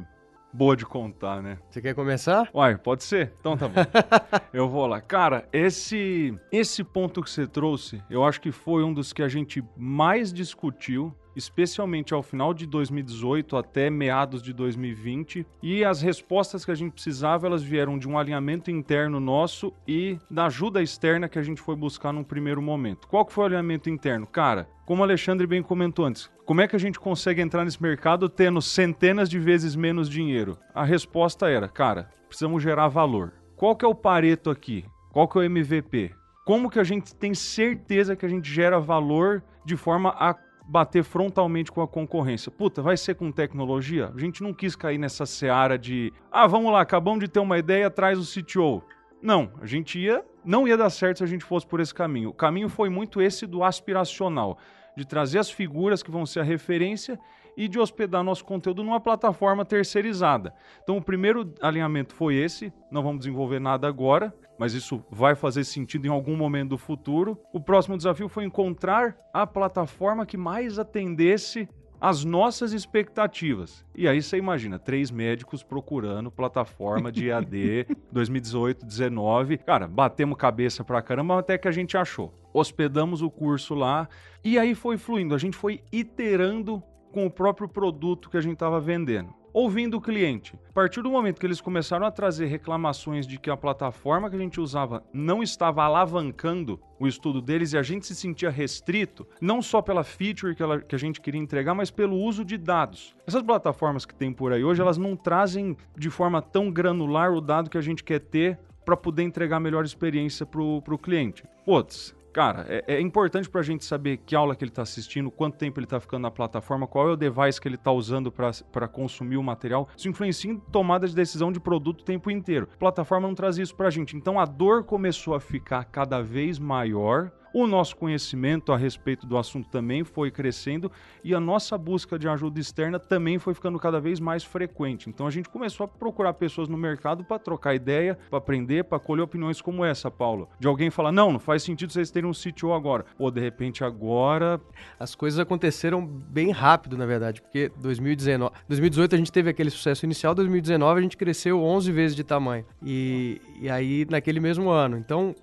Speaker 7: boa de contar, né?
Speaker 6: Você quer começar?
Speaker 7: Uai, pode ser? Então tá bom. eu vou lá. Cara, esse esse ponto que você trouxe, eu acho que foi um dos que a gente mais discutiu, especialmente ao final de 2018 até meados de 2020, e as respostas que a gente precisava, elas vieram de um alinhamento interno nosso e da ajuda externa que a gente foi buscar num primeiro momento. Qual que foi o alinhamento interno? Cara, como o Alexandre bem comentou antes, como é que a gente consegue entrar nesse mercado tendo centenas de vezes menos dinheiro? A resposta era, cara, precisamos gerar valor. Qual que é o pareto aqui? Qual que é o MVP? Como que a gente tem certeza que a gente gera valor de forma a bater frontalmente com a concorrência? Puta, vai ser com tecnologia? A gente não quis cair nessa seara de, ah, vamos lá, acabamos de ter uma ideia, traz o CTO. Não, a gente ia, não ia dar certo se a gente fosse por esse caminho. O caminho foi muito esse do aspiracional, de trazer as figuras que vão ser a referência e de hospedar nosso conteúdo numa plataforma terceirizada. Então, o primeiro alinhamento foi esse. Não vamos desenvolver nada agora, mas isso vai fazer sentido em algum momento do futuro. O próximo desafio foi encontrar a plataforma que mais atendesse as nossas expectativas. E aí você imagina, três médicos procurando plataforma de AD 2018, 19. Cara, batemos cabeça pra caramba até que a gente achou. Hospedamos o curso lá e aí foi fluindo. A gente foi iterando com o próprio produto que a gente estava vendendo. Ouvindo o cliente. A partir do momento que eles começaram a trazer reclamações de que a plataforma que a gente usava não estava alavancando o estudo deles e a gente se sentia restrito, não só pela feature que, ela- que a gente queria entregar, mas pelo uso de dados. Essas plataformas que tem por aí hoje, elas não trazem de forma tão granular o dado que a gente quer ter para poder entregar melhor experiência para o cliente. Putz, Cara, é, é importante pra gente saber que aula que ele tá assistindo, quanto tempo ele tá ficando na plataforma, qual é o device que ele tá usando para consumir o material. Isso influencia em tomada de decisão de produto o tempo inteiro. A plataforma não traz isso pra gente. Então a dor começou a ficar cada vez maior. O nosso conhecimento a respeito do assunto também foi crescendo e a nossa busca de ajuda externa também foi ficando cada vez mais frequente. Então a gente começou a procurar pessoas no mercado para trocar ideia, para aprender, para colher opiniões como essa, Paulo. De alguém falar: "Não, não faz sentido vocês terem um CTO agora". Ou de repente agora
Speaker 6: As coisas aconteceram bem rápido, na verdade, porque 2019, 2018 a gente teve aquele sucesso inicial, 2019 a gente cresceu 11 vezes de tamanho. E, e aí naquele mesmo ano. Então,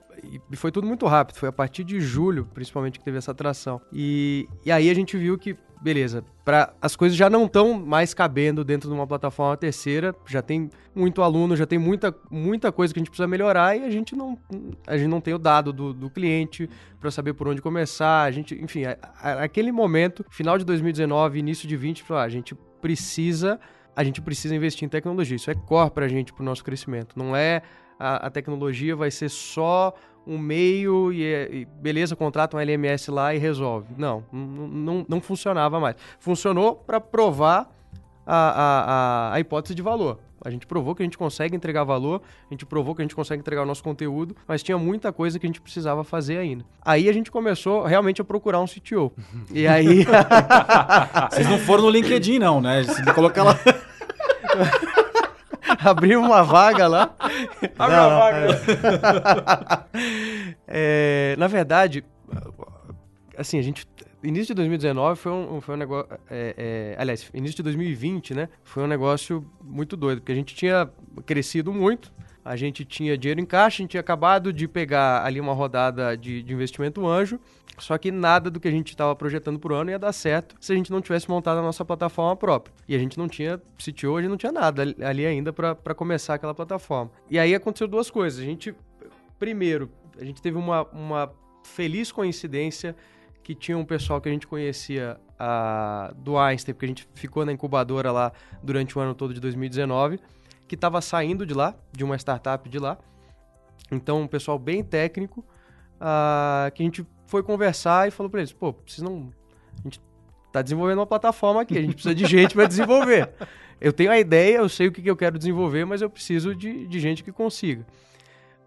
Speaker 6: e foi tudo muito rápido, foi a partir de julho, principalmente, que teve essa atração. E, e aí a gente viu que, beleza, pra, as coisas já não estão mais cabendo dentro de uma plataforma terceira, já tem muito aluno, já tem muita, muita coisa que a gente precisa melhorar e a gente não, a gente não tem o dado do, do cliente para saber por onde começar. A gente, enfim, a- a- aquele momento, final de 2019, início de 20, falou, ah, a gente precisa, a gente precisa investir em tecnologia. Isso é core para a gente, para o nosso crescimento. Não é a, a tecnologia vai ser só um meio e, é- e beleza, contrata um LMS lá e resolve. Não, não, não, funcionava mais. Funcionou para provar a, a, a, hipótese de valor. A gente provou que a gente consegue entregar valor, a gente provou que a gente consegue entregar o nosso conteúdo, mas tinha muita coisa que a gente precisava fazer ainda. Aí a gente começou realmente a procurar um CTO. E aí.
Speaker 3: Vocês não foram no LinkedIn, não, né? Você coloca lá.
Speaker 6: Abriu uma vaga lá.
Speaker 3: Abre a vaga.
Speaker 6: É, na verdade, assim, a gente início de 2019 foi um, foi um negócio. É, é, aliás, início de 2020, né? Foi um negócio muito doido, porque a gente tinha crescido muito. A gente tinha dinheiro em caixa, a gente tinha acabado de pegar ali uma rodada de, de investimento anjo, só que nada do que a gente estava projetando por ano ia dar certo se a gente não tivesse montado a nossa plataforma própria. E a gente não tinha CTO, a gente não tinha nada ali ainda para começar aquela plataforma. E aí aconteceu duas coisas. A gente, primeiro, a gente teve uma, uma feliz coincidência que tinha um pessoal que a gente conhecia a, do Einstein, porque a gente ficou na incubadora lá durante o ano todo de 2019 que estava saindo de lá, de uma startup de lá. Então, um pessoal bem técnico, uh, que a gente foi conversar e falou para eles, pô, vocês não... A gente está desenvolvendo uma plataforma aqui, a gente precisa de gente para desenvolver. Eu tenho a ideia, eu sei o que, que eu quero desenvolver, mas eu preciso de, de gente que consiga.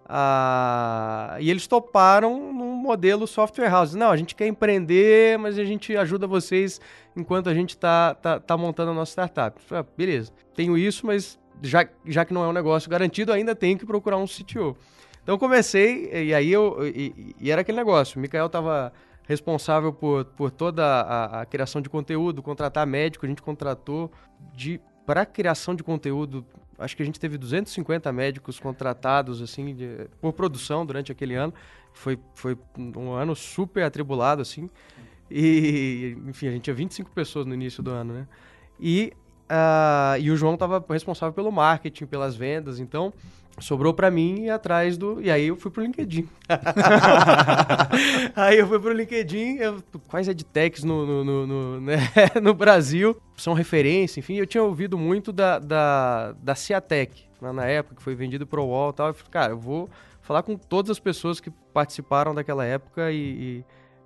Speaker 6: Ah, e eles toparam num modelo software house. Não, a gente quer empreender, mas a gente ajuda vocês enquanto a gente está tá, tá montando a nossa startup. Falei, ah, beleza, tenho isso, mas já, já que não é um negócio garantido, ainda tem que procurar um CTO. Então comecei, e aí eu. E, e era aquele negócio. O Mikael estava responsável por, por toda a, a, criação de conteúdo, contratar médico, a gente contratou de para criação de conteúdo, acho que a gente teve 250 médicos contratados assim de, por produção durante aquele ano. Foi, foi um ano super atribulado assim. E enfim, a gente tinha 25 pessoas no início do ano, né? E Uh, e o João estava responsável pelo marketing, pelas vendas, então sobrou para mim ir atrás do. E aí eu fui pro LinkedIn. aí eu fui pro LinkedIn, eu... quais edtechs no, no, no, no, né? no Brasil são referência, enfim, eu tinha ouvido muito da, da, da Ciatec, né? na época, que foi vendido pro UOL e tal. Eu falei, cara, eu vou falar com todas as pessoas que participaram daquela época e,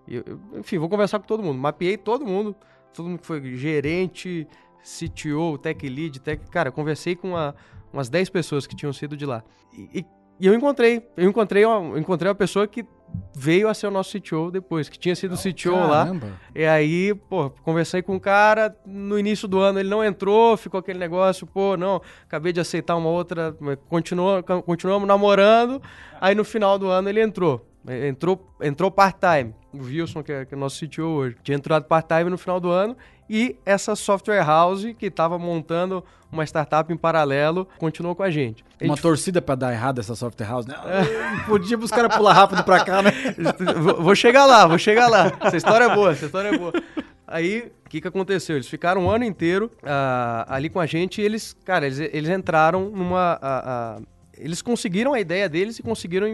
Speaker 6: e, e enfim, vou conversar com todo mundo. Mapeei todo mundo, todo mundo que foi gerente CTO, tech lead, tech... Cara, conversei com uma, umas 10 pessoas que tinham sido de lá. E, e eu encontrei, eu encontrei uma, encontrei uma pessoa que veio a ser o nosso CTO depois, que tinha sido oh, CTO caramba. lá. E aí, pô, conversei com o cara, no início do ano ele não entrou, ficou aquele negócio, pô, não, acabei de aceitar uma outra, continuou, continuamos namorando, aí no final do ano ele entrou. Entrou, entrou part-time. O Wilson, que é, que é nosso CTO hoje, tinha entrado part-time no final do ano e essa software house que estava montando uma startup em paralelo continuou com a gente. A
Speaker 3: uma
Speaker 6: gente...
Speaker 3: torcida para dar errado essa software house, né? Podia os caras pular rápido para cá, né?
Speaker 6: vou chegar lá, vou chegar lá. Essa história é boa, essa história é boa. Aí, o que, que aconteceu? Eles ficaram um ano inteiro uh, ali com a gente e eles, cara, eles, eles entraram numa. Uh, uh, eles conseguiram a ideia deles e conseguiram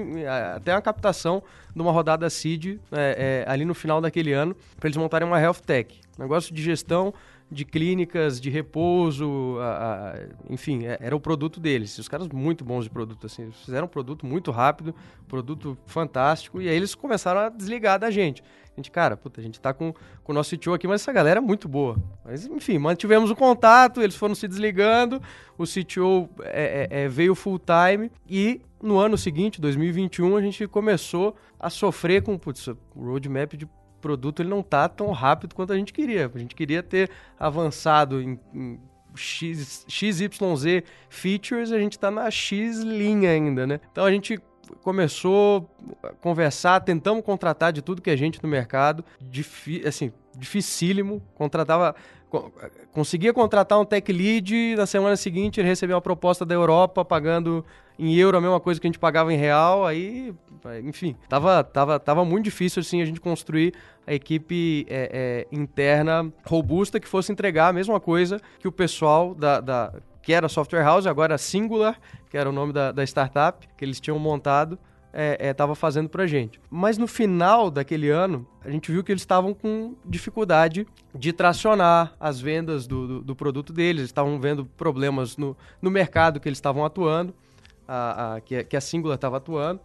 Speaker 6: até uma captação de uma rodada seed é, é, ali no final daquele ano para eles montarem uma health tech. Negócio de gestão de clínicas, de repouso, a, a, enfim, é, era o produto deles. Os caras muito bons de produto, assim, fizeram um produto muito rápido, produto fantástico, e aí eles começaram a desligar da gente. A gente, cara, puta, a gente tá com, com o nosso CTO aqui, mas essa galera é muito boa. Mas, enfim, mantivemos o contato, eles foram se desligando, o CTO é, é, é, veio full time, e no ano seguinte, 2021, a gente começou a sofrer com, putz, o roadmap de produto ele não tá tão rápido quanto a gente queria. A gente queria ter avançado em, em X, XYZ features, a gente está na X linha ainda, né? Então a gente começou a conversar, tentamos contratar de tudo que é gente no mercado, assim, dificílimo, contratava conseguia contratar um tech lead, na semana seguinte ele recebeu uma proposta da Europa pagando em euro a mesma coisa que a gente pagava em real, aí, enfim, tava, tava, tava muito difícil assim a gente construir a equipe é, é, interna robusta que fosse entregar a mesma coisa que o pessoal da, da que era Software House, agora Singular, que era o nome da, da startup que eles tinham montado, estava é, é, fazendo para gente. Mas no final daquele ano, a gente viu que eles estavam com dificuldade de tracionar as vendas do, do, do produto deles, eles estavam vendo problemas no, no mercado que eles estavam atuando, a, a, que, que a Singular estava atuando.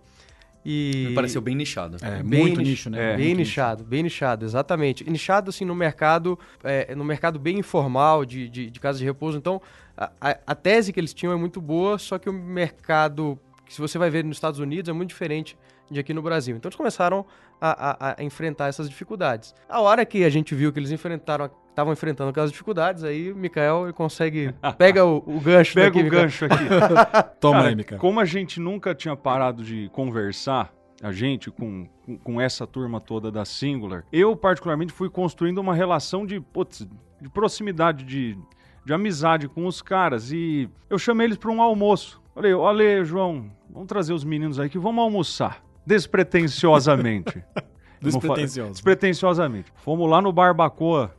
Speaker 6: E...
Speaker 5: Me pareceu bem nichado.
Speaker 3: É, bem muito nicho, né?
Speaker 6: É, bem nichado, bem nichado, exatamente. Nichado, assim, no mercado, é, no mercado bem informal de, de, de casa de repouso. Então, a, a, a, tese que eles tinham é muito boa, só que o mercado, que se você vai ver nos Estados Unidos, é muito diferente de aqui no Brasil. Então, eles começaram a, a enfrentar essas dificuldades. A hora que a gente viu que eles enfrentaram estavam enfrentando aquelas dificuldades, aí o Mikael consegue. Pega o, o gancho
Speaker 7: Pega
Speaker 6: daqui,
Speaker 7: o
Speaker 6: Mikael.
Speaker 7: gancho aqui.
Speaker 3: Toma
Speaker 7: Cara,
Speaker 3: aí, Mikael.
Speaker 7: Como a gente nunca tinha parado de conversar, a gente com, com, com essa turma toda da Singular, eu particularmente fui construindo uma relação de, putz, de proximidade, de, de amizade com os caras. E eu chamei eles para um almoço. Falei, olha, João, vamos trazer os meninos aí que vamos almoçar. Despretensiosamente.
Speaker 3: Despretensioso.
Speaker 7: Despretensiosamente. Fomos lá no Barbacoa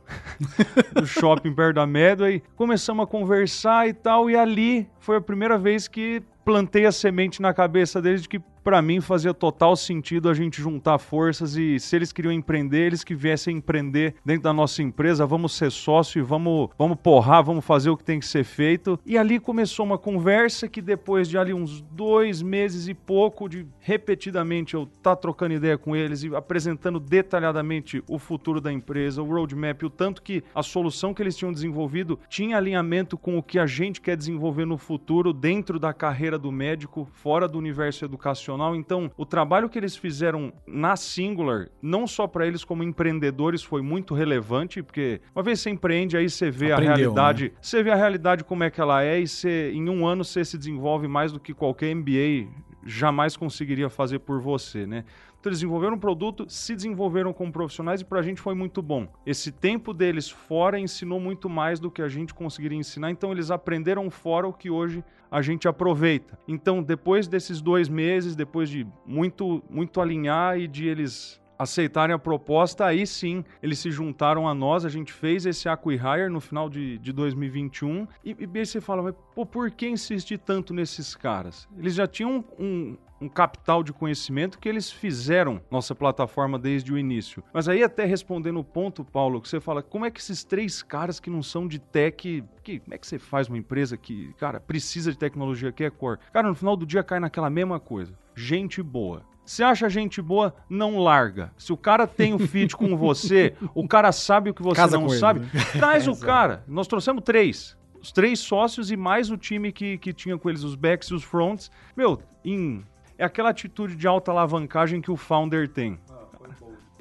Speaker 7: do shopping perto da Medway, começamos a conversar e tal, e ali foi a primeira vez que plantei a semente na cabeça deles de que pra mim fazia total sentido a gente juntar forças e se eles queriam empreender, eles que viessem empreender dentro da nossa empresa, vamos ser sócio e vamos, vamos porrar, vamos fazer o que tem que ser feito. E ali começou uma conversa que depois de ali uns dois meses e pouco de repetidamente eu tá trocando ideia com eles e apresentando detalhadamente o futuro da empresa, o roadmap, o tanto que a solução que eles tinham desenvolvido tinha alinhamento com o que a gente quer desenvolver no futuro dentro da carreira do médico, fora do universo educacional. Então, o trabalho que eles fizeram na Singular, não só para eles como empreendedores, foi muito relevante, porque uma vez você empreende, aí você vê
Speaker 3: Aprendeu,
Speaker 7: a realidade, você vê a realidade como é que ela é e você, em um ano você se desenvolve mais do que qualquer MBA jamais conseguiria fazer por você, né? Eles desenvolveram um produto, se desenvolveram como profissionais e pra gente foi muito bom. Esse tempo deles fora ensinou muito mais do que a gente conseguiria ensinar, então eles aprenderam fora o que hoje a gente aproveita. Então depois desses dois meses, depois de muito, muito alinhar e de eles aceitarem a proposta, aí sim eles se juntaram a nós, a gente fez esse acquihire no final de, de 2021 e, e aí você fala, mas pô, por que insistir tanto nesses caras? Eles já tinham um, um capital de conhecimento que eles fizeram nossa plataforma desde o início. Mas aí até respondendo o ponto, Paulo, que você fala, como é que esses três caras que não são de tech, que, como é que você faz uma empresa que, cara, precisa de tecnologia que é core? Cara, no final do dia cai naquela mesma coisa. Gente boa. Se acha gente boa, não larga. Se o cara tem o fit com você, o cara sabe o que você
Speaker 3: Casa
Speaker 7: não
Speaker 3: ele,
Speaker 7: sabe,
Speaker 3: né?
Speaker 7: traz o cara. Nós trouxemos três. Os três sócios e mais o time que, que tinha com eles, os backs e os fronts. Meu, em, é aquela atitude de alta alavancagem que o founder tem.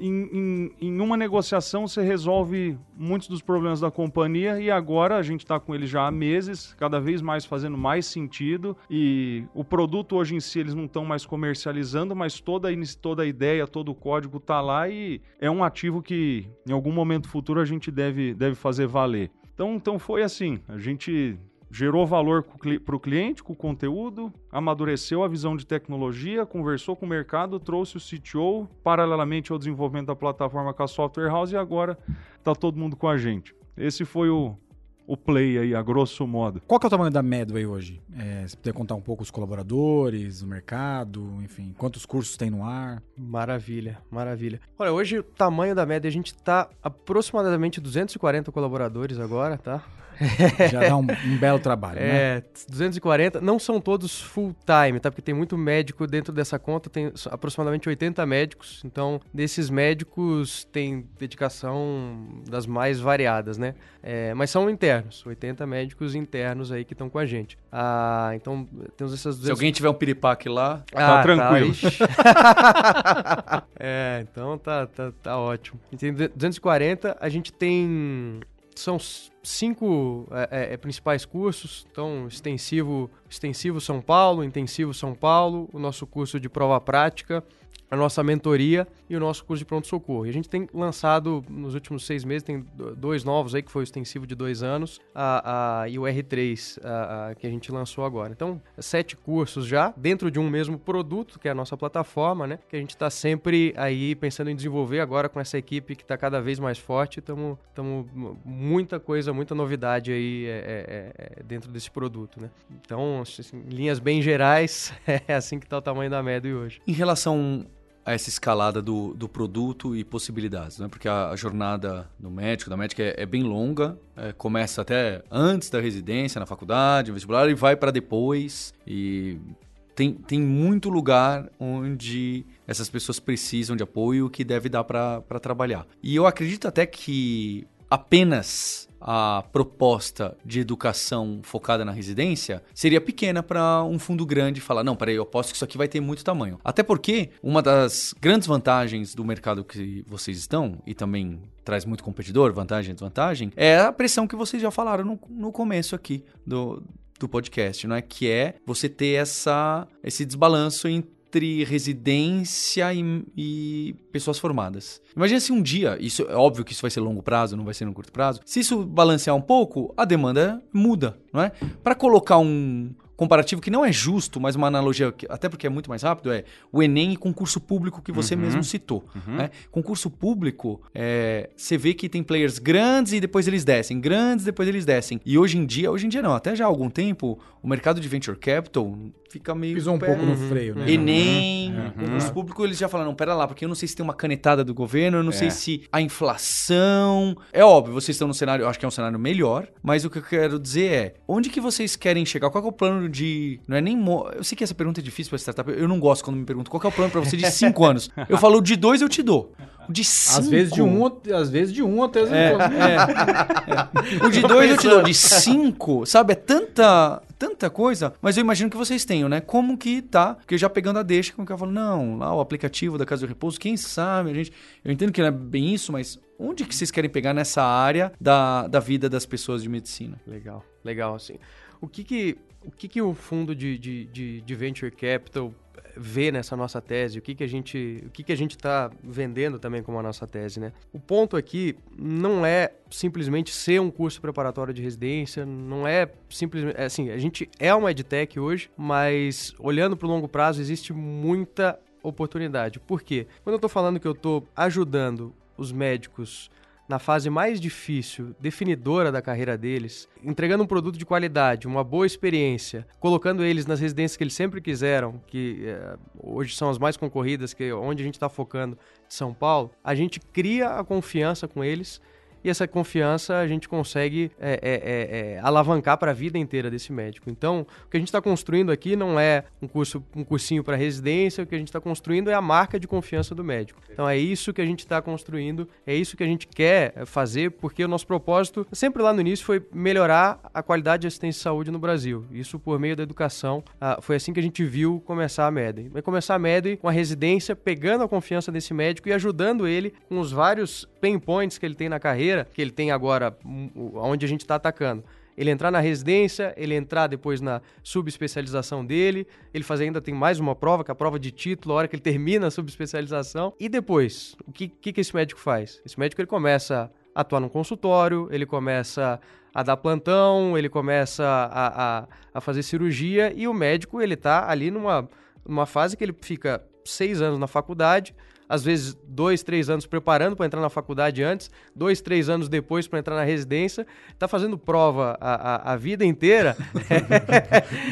Speaker 7: Em, em, em uma negociação você resolve muitos dos problemas da companhia e agora a gente está com ele já há meses, cada vez mais fazendo mais sentido e o produto hoje em si eles não estão mais comercializando, mas toda toda a ideia, todo o código está lá e é um ativo que em algum momento futuro a gente deve, deve fazer valer. Então, então foi assim, a gente gerou valor para o cliente com o conteúdo, amadureceu a visão de tecnologia, conversou com o mercado, trouxe o CTO paralelamente ao desenvolvimento da plataforma com a Software House e agora está todo mundo com a gente. Esse foi o, o play aí, a grosso modo.
Speaker 3: Qual que é o tamanho da Medway hoje? É, se puder contar um pouco os colaboradores, o mercado, enfim, quantos cursos tem no ar?
Speaker 6: Maravilha, maravilha. Olha, hoje o tamanho da média, a gente tá aproximadamente 240 colaboradores agora, tá?
Speaker 3: Já dá um, um belo trabalho, né?
Speaker 6: É, 240, não são todos full time, tá? Porque tem muito médico dentro dessa conta, tem aproximadamente 80 médicos. Então, desses médicos tem dedicação das mais variadas, né? É, mas são internos, 80 médicos internos aí que estão com a gente. Ah, então temos essas
Speaker 5: Se alguém tiver um piripaque lá,
Speaker 7: Tá tranquilo.
Speaker 6: ixi. é, então tá, tá, tá ótimo. E tem 240, a gente tem. São cinco é, é, é, principais cursos. Então, extensivo, extensivo São Paulo, intensivo São Paulo, o nosso curso de prova prática, a nossa mentoria e o nosso curso de pronto-socorro. E a gente tem lançado nos últimos seis meses, tem do- dois novos aí, que foi o extensivo de dois anos a, a- e o R3 a- a, que a gente lançou agora. Então, sete cursos já, dentro de um mesmo produto, que é a nossa plataforma, né? Que a gente está sempre aí pensando em desenvolver agora com essa equipe que está cada vez mais forte. Estamos muita coisa, muita novidade aí é, é, é, dentro desse produto, né? Então, assim, em linhas bem gerais, é assim que está o tamanho da Medway hoje.
Speaker 5: em relação a essa escalada do, do produto e possibilidades, né? Porque a, a jornada do médico, da médica, é, é bem longa. é, começa até antes da residência, na faculdade, vestibular, e vai para depois. E tem, tem muito lugar onde essas pessoas precisam de apoio que deve dar para trabalhar. E eu acredito até que apenas a proposta de educação focada na residência seria pequena para um fundo grande falar, não, peraí, eu aposto que isso aqui vai ter muito tamanho. Até porque uma das grandes vantagens do mercado que vocês estão, e também traz muito competidor, vantagem e desvantagem, é a pressão que vocês já falaram no, no começo aqui do, do podcast, não é? Que é você ter essa, esse desbalanço em entre residência e, e pessoas formadas. Imagina se um dia, isso é óbvio que isso vai ser longo prazo, não vai ser no curto prazo. Se isso balancear um pouco, a demanda muda, não é? Para colocar um comparativo que não é justo, mas uma analogia, até porque é muito mais rápido, é o Enem e concurso público que você mesmo citou. né? Concurso público, é, você vê que tem players grandes e depois eles descem, grandes depois eles descem. E hoje em dia, hoje em dia não, até já há algum tempo, o mercado de venture capital fica meio...
Speaker 3: Pisou um
Speaker 5: pé-
Speaker 3: pouco no freio, né?
Speaker 5: Enem, concurso público, eles já falaram, não, pera lá, porque eu não sei se tem uma canetada do governo, eu não sei se a inflação... É óbvio, vocês estão no cenário, eu acho que é um cenário melhor, mas o que eu quero dizer é, onde que vocês querem chegar? Qual que é o plano de... Não é nem... mo- Eu sei que essa pergunta é difícil para startup, eu não gosto quando me perguntam qual que é o plano para você de cinco anos. Eu falo, de dois eu te dou. De cinco...
Speaker 3: Às vezes de um, às vezes de um até
Speaker 5: É, O de dois eu te dou, de cinco, sabe? É tanta, tanta coisa. Mas eu imagino que vocês tenham, né? Como que tá? Porque já pegando a deixa, como que eu falo, não, lá o aplicativo da Casa do Repouso, quem sabe, a gente. Eu entendo que não é bem isso, mas onde que vocês querem pegar nessa área da, da vida das pessoas de medicina?
Speaker 6: Legal, legal, assim. O que que o, que que o fundo de, de, de, de Venture Capital vê nessa nossa tese? O que que a gente o que que a gente está vendendo também como a nossa tese, né? O ponto aqui não é simplesmente ser um curso preparatório de residência, não é simplesmente é assim, a gente é uma edtech hoje, mas olhando para o longo prazo existe muita oportunidade. Por quê? Quando eu estou falando que eu estou ajudando os médicos na fase mais difícil, definidora da carreira deles, entregando um produto de qualidade, uma boa experiência, colocando eles nas residências que eles sempre quiseram, que eh, hoje são as mais concorridas, que é onde a gente está focando São Paulo, a gente cria a confiança com eles e essa confiança a gente consegue é, é, é, é, alavancar para a vida inteira desse médico. Então, o que a gente está construindo aqui não é um curso, um cursinho para residência, o que a gente está construindo é a marca de confiança do médico. Então, é isso que a gente está construindo, é isso que a gente quer fazer, porque o nosso propósito, sempre lá no início, foi melhorar a qualidade de assistência de saúde no Brasil. Isso por meio da educação. Ah, foi assim que a gente viu começar a Medway. Vai começar a Medway com a residência, pegando a confiança desse médico e ajudando ele com os vários pain points que ele tem na carreira, que ele tem agora, hum, onde a gente está atacando. Ele entrar na residência, ele entrar depois na subespecialização dele, ele fazer ainda tem mais uma prova, que é a prova de título, a hora que ele termina a subespecialização. E depois, o que, que, que esse médico faz? Esse médico ele começa a atuar no consultório, ele começa a dar plantão, ele começa a, a, a fazer cirurgia e o médico ele tá ali numa, numa fase que ele fica seis anos na faculdade, às vezes dois, três anos preparando para entrar na faculdade antes, dois, três anos depois para entrar na residência, tá fazendo prova a, a, a vida inteira.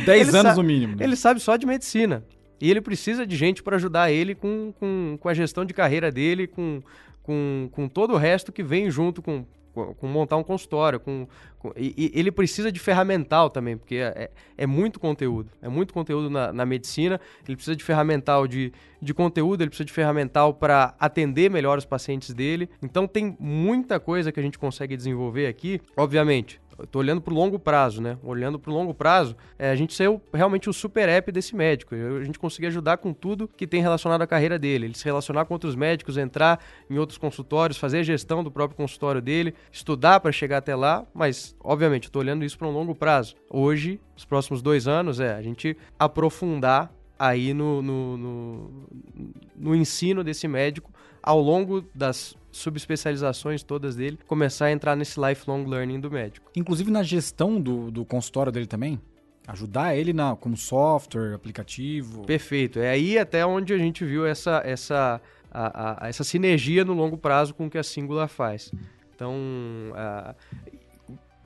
Speaker 3: 10
Speaker 6: Ele
Speaker 3: anos no mínimo. né?
Speaker 6: Ele sabe só de medicina. E ele precisa de gente para ajudar ele com, com, com a gestão de carreira dele, com, com, com todo o resto que vem junto com, com, montar um consultório. Com, com- e, e ele precisa de ferramental também, porque é, é- é muito conteúdo. É muito conteúdo na, na medicina. Ele precisa de ferramental de, de conteúdo, ele precisa de ferramental para atender melhor os pacientes dele. Então tem muita coisa que a gente consegue desenvolver aqui. Obviamente, tô olhando pro longo prazo, né? Olhando pro longo prazo, é, a gente o- realmente o super app desse médico. Eu- A gente conseguir ajudar com tudo que tem relacionado à carreira dele. Ele se relacionar com outros médicos, entrar em outros consultórios, fazer a gestão do próprio consultório dele, estudar para chegar até lá. Mas, obviamente, tô olhando isso para um longo prazo. Hoje, os próximos dois anos, é a gente aprofundar aí no, no, no, no ensino desse médico ao longo das subespecializações todas dele, começar a entrar nesse lifelong learning do médico.
Speaker 3: Inclusive na gestão do, do consultório dele também. Ajudar ele na, como software, aplicativo.
Speaker 6: Perfeito. É aí até onde a gente viu essa, essa, a- a- essa sinergia no longo prazo com o que a Singular faz. Então,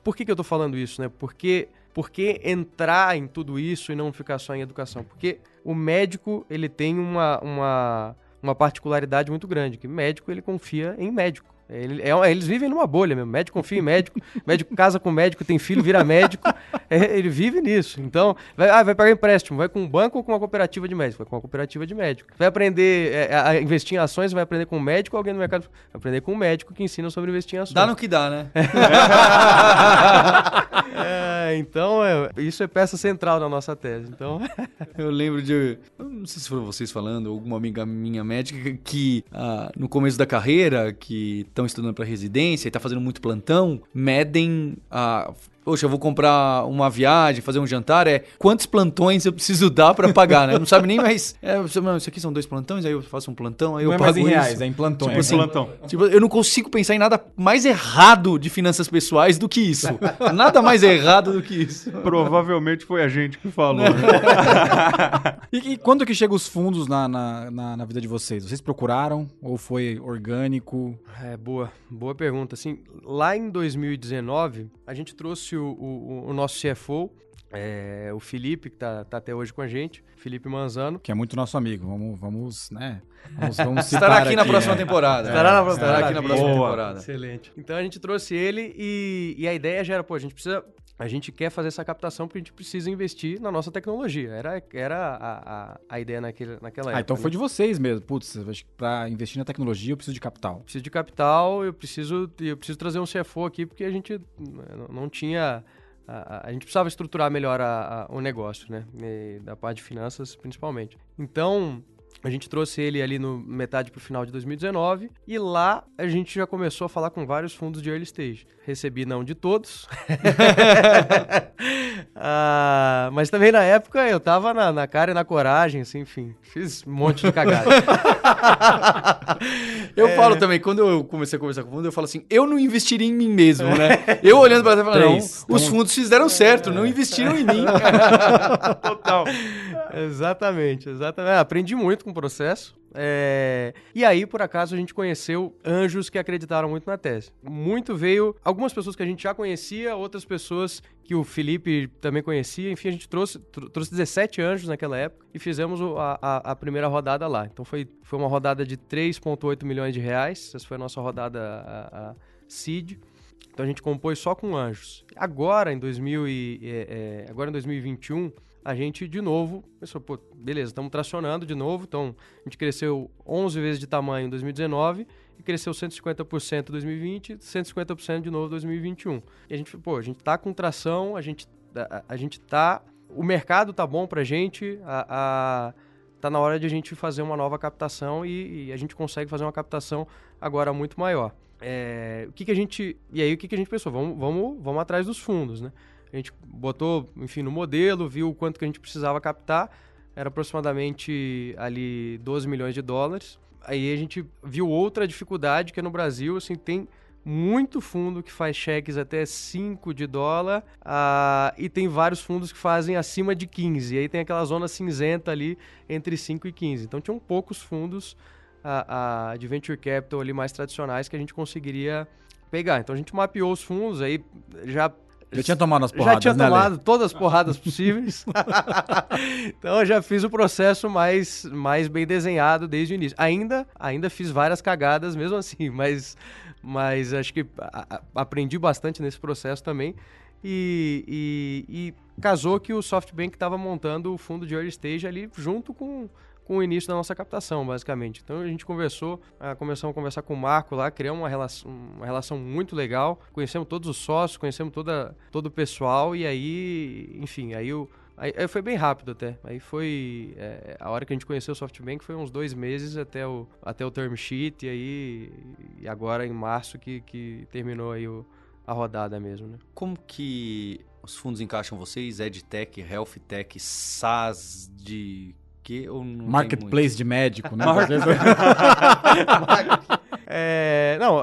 Speaker 6: por que, que eu estou falando isso? Né? Porque, porque entrar em tudo isso e não ficar só em educação? Porque o médico ele tem uma, uma, uma particularidade muito grande, que médico ele confia em médico. Ele- é- eles vivem numa bolha mesmo. Médico confia em médico, médico casa com médico, tem filho, vira médico. É, ele vive nisso. Então, vai, ah, vai pegar empréstimo, vai com um banco ou com uma cooperativa de médico? Vai com uma cooperativa de médico. Vai aprender é, a investir em ações, vai aprender com um médico ou alguém no mercado? Vai aprender com um médico que ensina sobre investir em ações.
Speaker 5: Dá no que dá, né?
Speaker 6: É, então, é, isso é peça central da nossa tese. Então,
Speaker 5: Eu lembro de. Não sei se foram vocês falando, ou alguma amiga minha médica que ah, no começo da carreira, que estão estudando para residência e tá fazendo muito plantão, medem a. poxa, eu vou comprar uma viagem, fazer um jantar, é quantos plantões eu preciso dar pra pagar, né? Não sabe nem mais. É, você, "Não, isso aqui são dois plantões, aí eu faço um plantão, aí
Speaker 3: Não
Speaker 5: eu
Speaker 3: é
Speaker 5: pago
Speaker 3: mais em
Speaker 5: isso.
Speaker 3: reais, é em plantões.
Speaker 5: Tipo assim,
Speaker 7: plantão.
Speaker 5: Tipo, eu não consigo pensar em nada mais errado de finanças pessoais do que isso. nada mais errado do que isso.
Speaker 7: Provavelmente foi a gente que falou. né?
Speaker 3: E, e quando que chegam os fundos na, na, na, na vida de vocês? Vocês procuraram ou foi orgânico?
Speaker 6: É, boa, boa pergunta. Assim, lá em 2019, a gente trouxe o, o- o nosso CFO, é, o Felipe, que tá, tá até hoje com a gente, Felipe Manzano.
Speaker 3: Que é muito nosso amigo. Vamos, vamos né? Vamos, vamos
Speaker 5: Estará aqui na próxima
Speaker 3: né?
Speaker 5: temporada.
Speaker 6: Estará na próxima
Speaker 5: Estará aqui na
Speaker 6: temporada.
Speaker 5: próxima
Speaker 7: Boa.
Speaker 5: temporada.
Speaker 6: Excelente. Então a gente trouxe ele e, e a ideia já era, pô, a gente precisa. A gente quer fazer essa captação porque a gente precisa investir na nossa tecnologia. Era, era a, a, a ideia naquele, naquela época.
Speaker 3: Ah, então
Speaker 6: né?
Speaker 3: foi de vocês mesmo. Putz, pra investir na tecnologia eu preciso de capital.
Speaker 6: preciso de capital, eu preciso, eu preciso trazer um CFO aqui porque a gente não- não tinha. A, a- gente precisava estruturar melhor o negócio, né? E da parte de finanças, principalmente. Então, a gente trouxe ele ali no metade pro final de 2019 e lá a gente já começou a falar com vários fundos de early stage. Recebi não de todos. Ah, mas também na época eu tava na, na cara e na coragem, assim, enfim, fiz um monte de cagada.
Speaker 5: Eu
Speaker 6: É.
Speaker 5: falo também, quando eu comecei a conversar com o fundo, eu falo assim, eu não investiria em mim mesmo, né? Eu olhando pra trás, eu falo, não,
Speaker 3: Três.
Speaker 5: os fundos fizeram certo, não investiram em mim.
Speaker 7: Total.
Speaker 6: Exatamente, exatamente. É, aprendi muito com o processo. É, E aí, por acaso, a gente conheceu anjos que acreditaram muito na tese. Muito veio algumas pessoas que a gente já conhecia, outras pessoas que o Felipe também conhecia. Enfim, a gente trouxe, tr- trouxe 17 anjos naquela época e fizemos a, a- a primeira rodada lá. Então foi, foi uma rodada de 3,8 milhões de reais. Essa foi a nossa rodada a, a. Então a gente compôs só com anjos. Agora, em 2000 e, é, é, agora em 2021, a gente de novo pensou, pô, beleza, estamos tracionando de novo. Então a gente cresceu 11 vezes de tamanho em 2019 e cresceu 150% em 2020, 150% de novo em 2021. E a gente, pô, a gente tá com tração, a gente, a, a gente tá, o mercado tá bom pra gente, a, a- tá na hora de a gente fazer uma nova captação e, e a gente consegue fazer uma captação agora muito maior. É, o que, que a gente. E aí o que, que a gente pensou? Vamos, vamos, vamos atrás dos fundos, né? A gente botou, enfim, no modelo, viu o quanto que a gente precisava captar. Era aproximadamente ali 12 milhões de dólares. Aí a gente viu outra dificuldade que é no Brasil, assim, tem muito fundo que faz cheques até 5 de dólar ah, e tem vários fundos que fazem acima de 15. E aí tem aquela zona cinzenta ali entre 5 e 15. Então tinham poucos fundos ah, ah, de venture capital ali mais tradicionais que a gente conseguiria pegar. Então a gente mapeou os fundos aí já
Speaker 3: Já tinha tomado as porradas,
Speaker 6: já tinha
Speaker 3: né,
Speaker 6: tomado todas as porradas possíveis. então eu já fiz o processo mais, mais bem desenhado desde o início. Ainda, ainda fiz várias cagadas mesmo assim, mas, mas acho que a- a- aprendi bastante nesse processo também. E, e- e casou que o SoftBank estava montando o fundo de early stage ali junto com, com o início da nossa captação, basicamente. Então a gente conversou, ah, começamos a conversar com o Marco lá, criamos uma relação, uma relação muito legal, conhecemos todos os sócios, conhecemos toda, todo o pessoal e aí, enfim, aí o. Aí, aí foi bem rápido até. Aí foi. é, a hora que a gente conheceu o SoftBank foi uns dois meses até o, até o term sheet, e aí. E agora em março que, que terminou aí o, a rodada mesmo, né?
Speaker 5: Como que os fundos encaixam vocês? EdTech, Health Tech, SaaS de Ou não tem
Speaker 3: Marketplace de médico, né?
Speaker 6: É, não,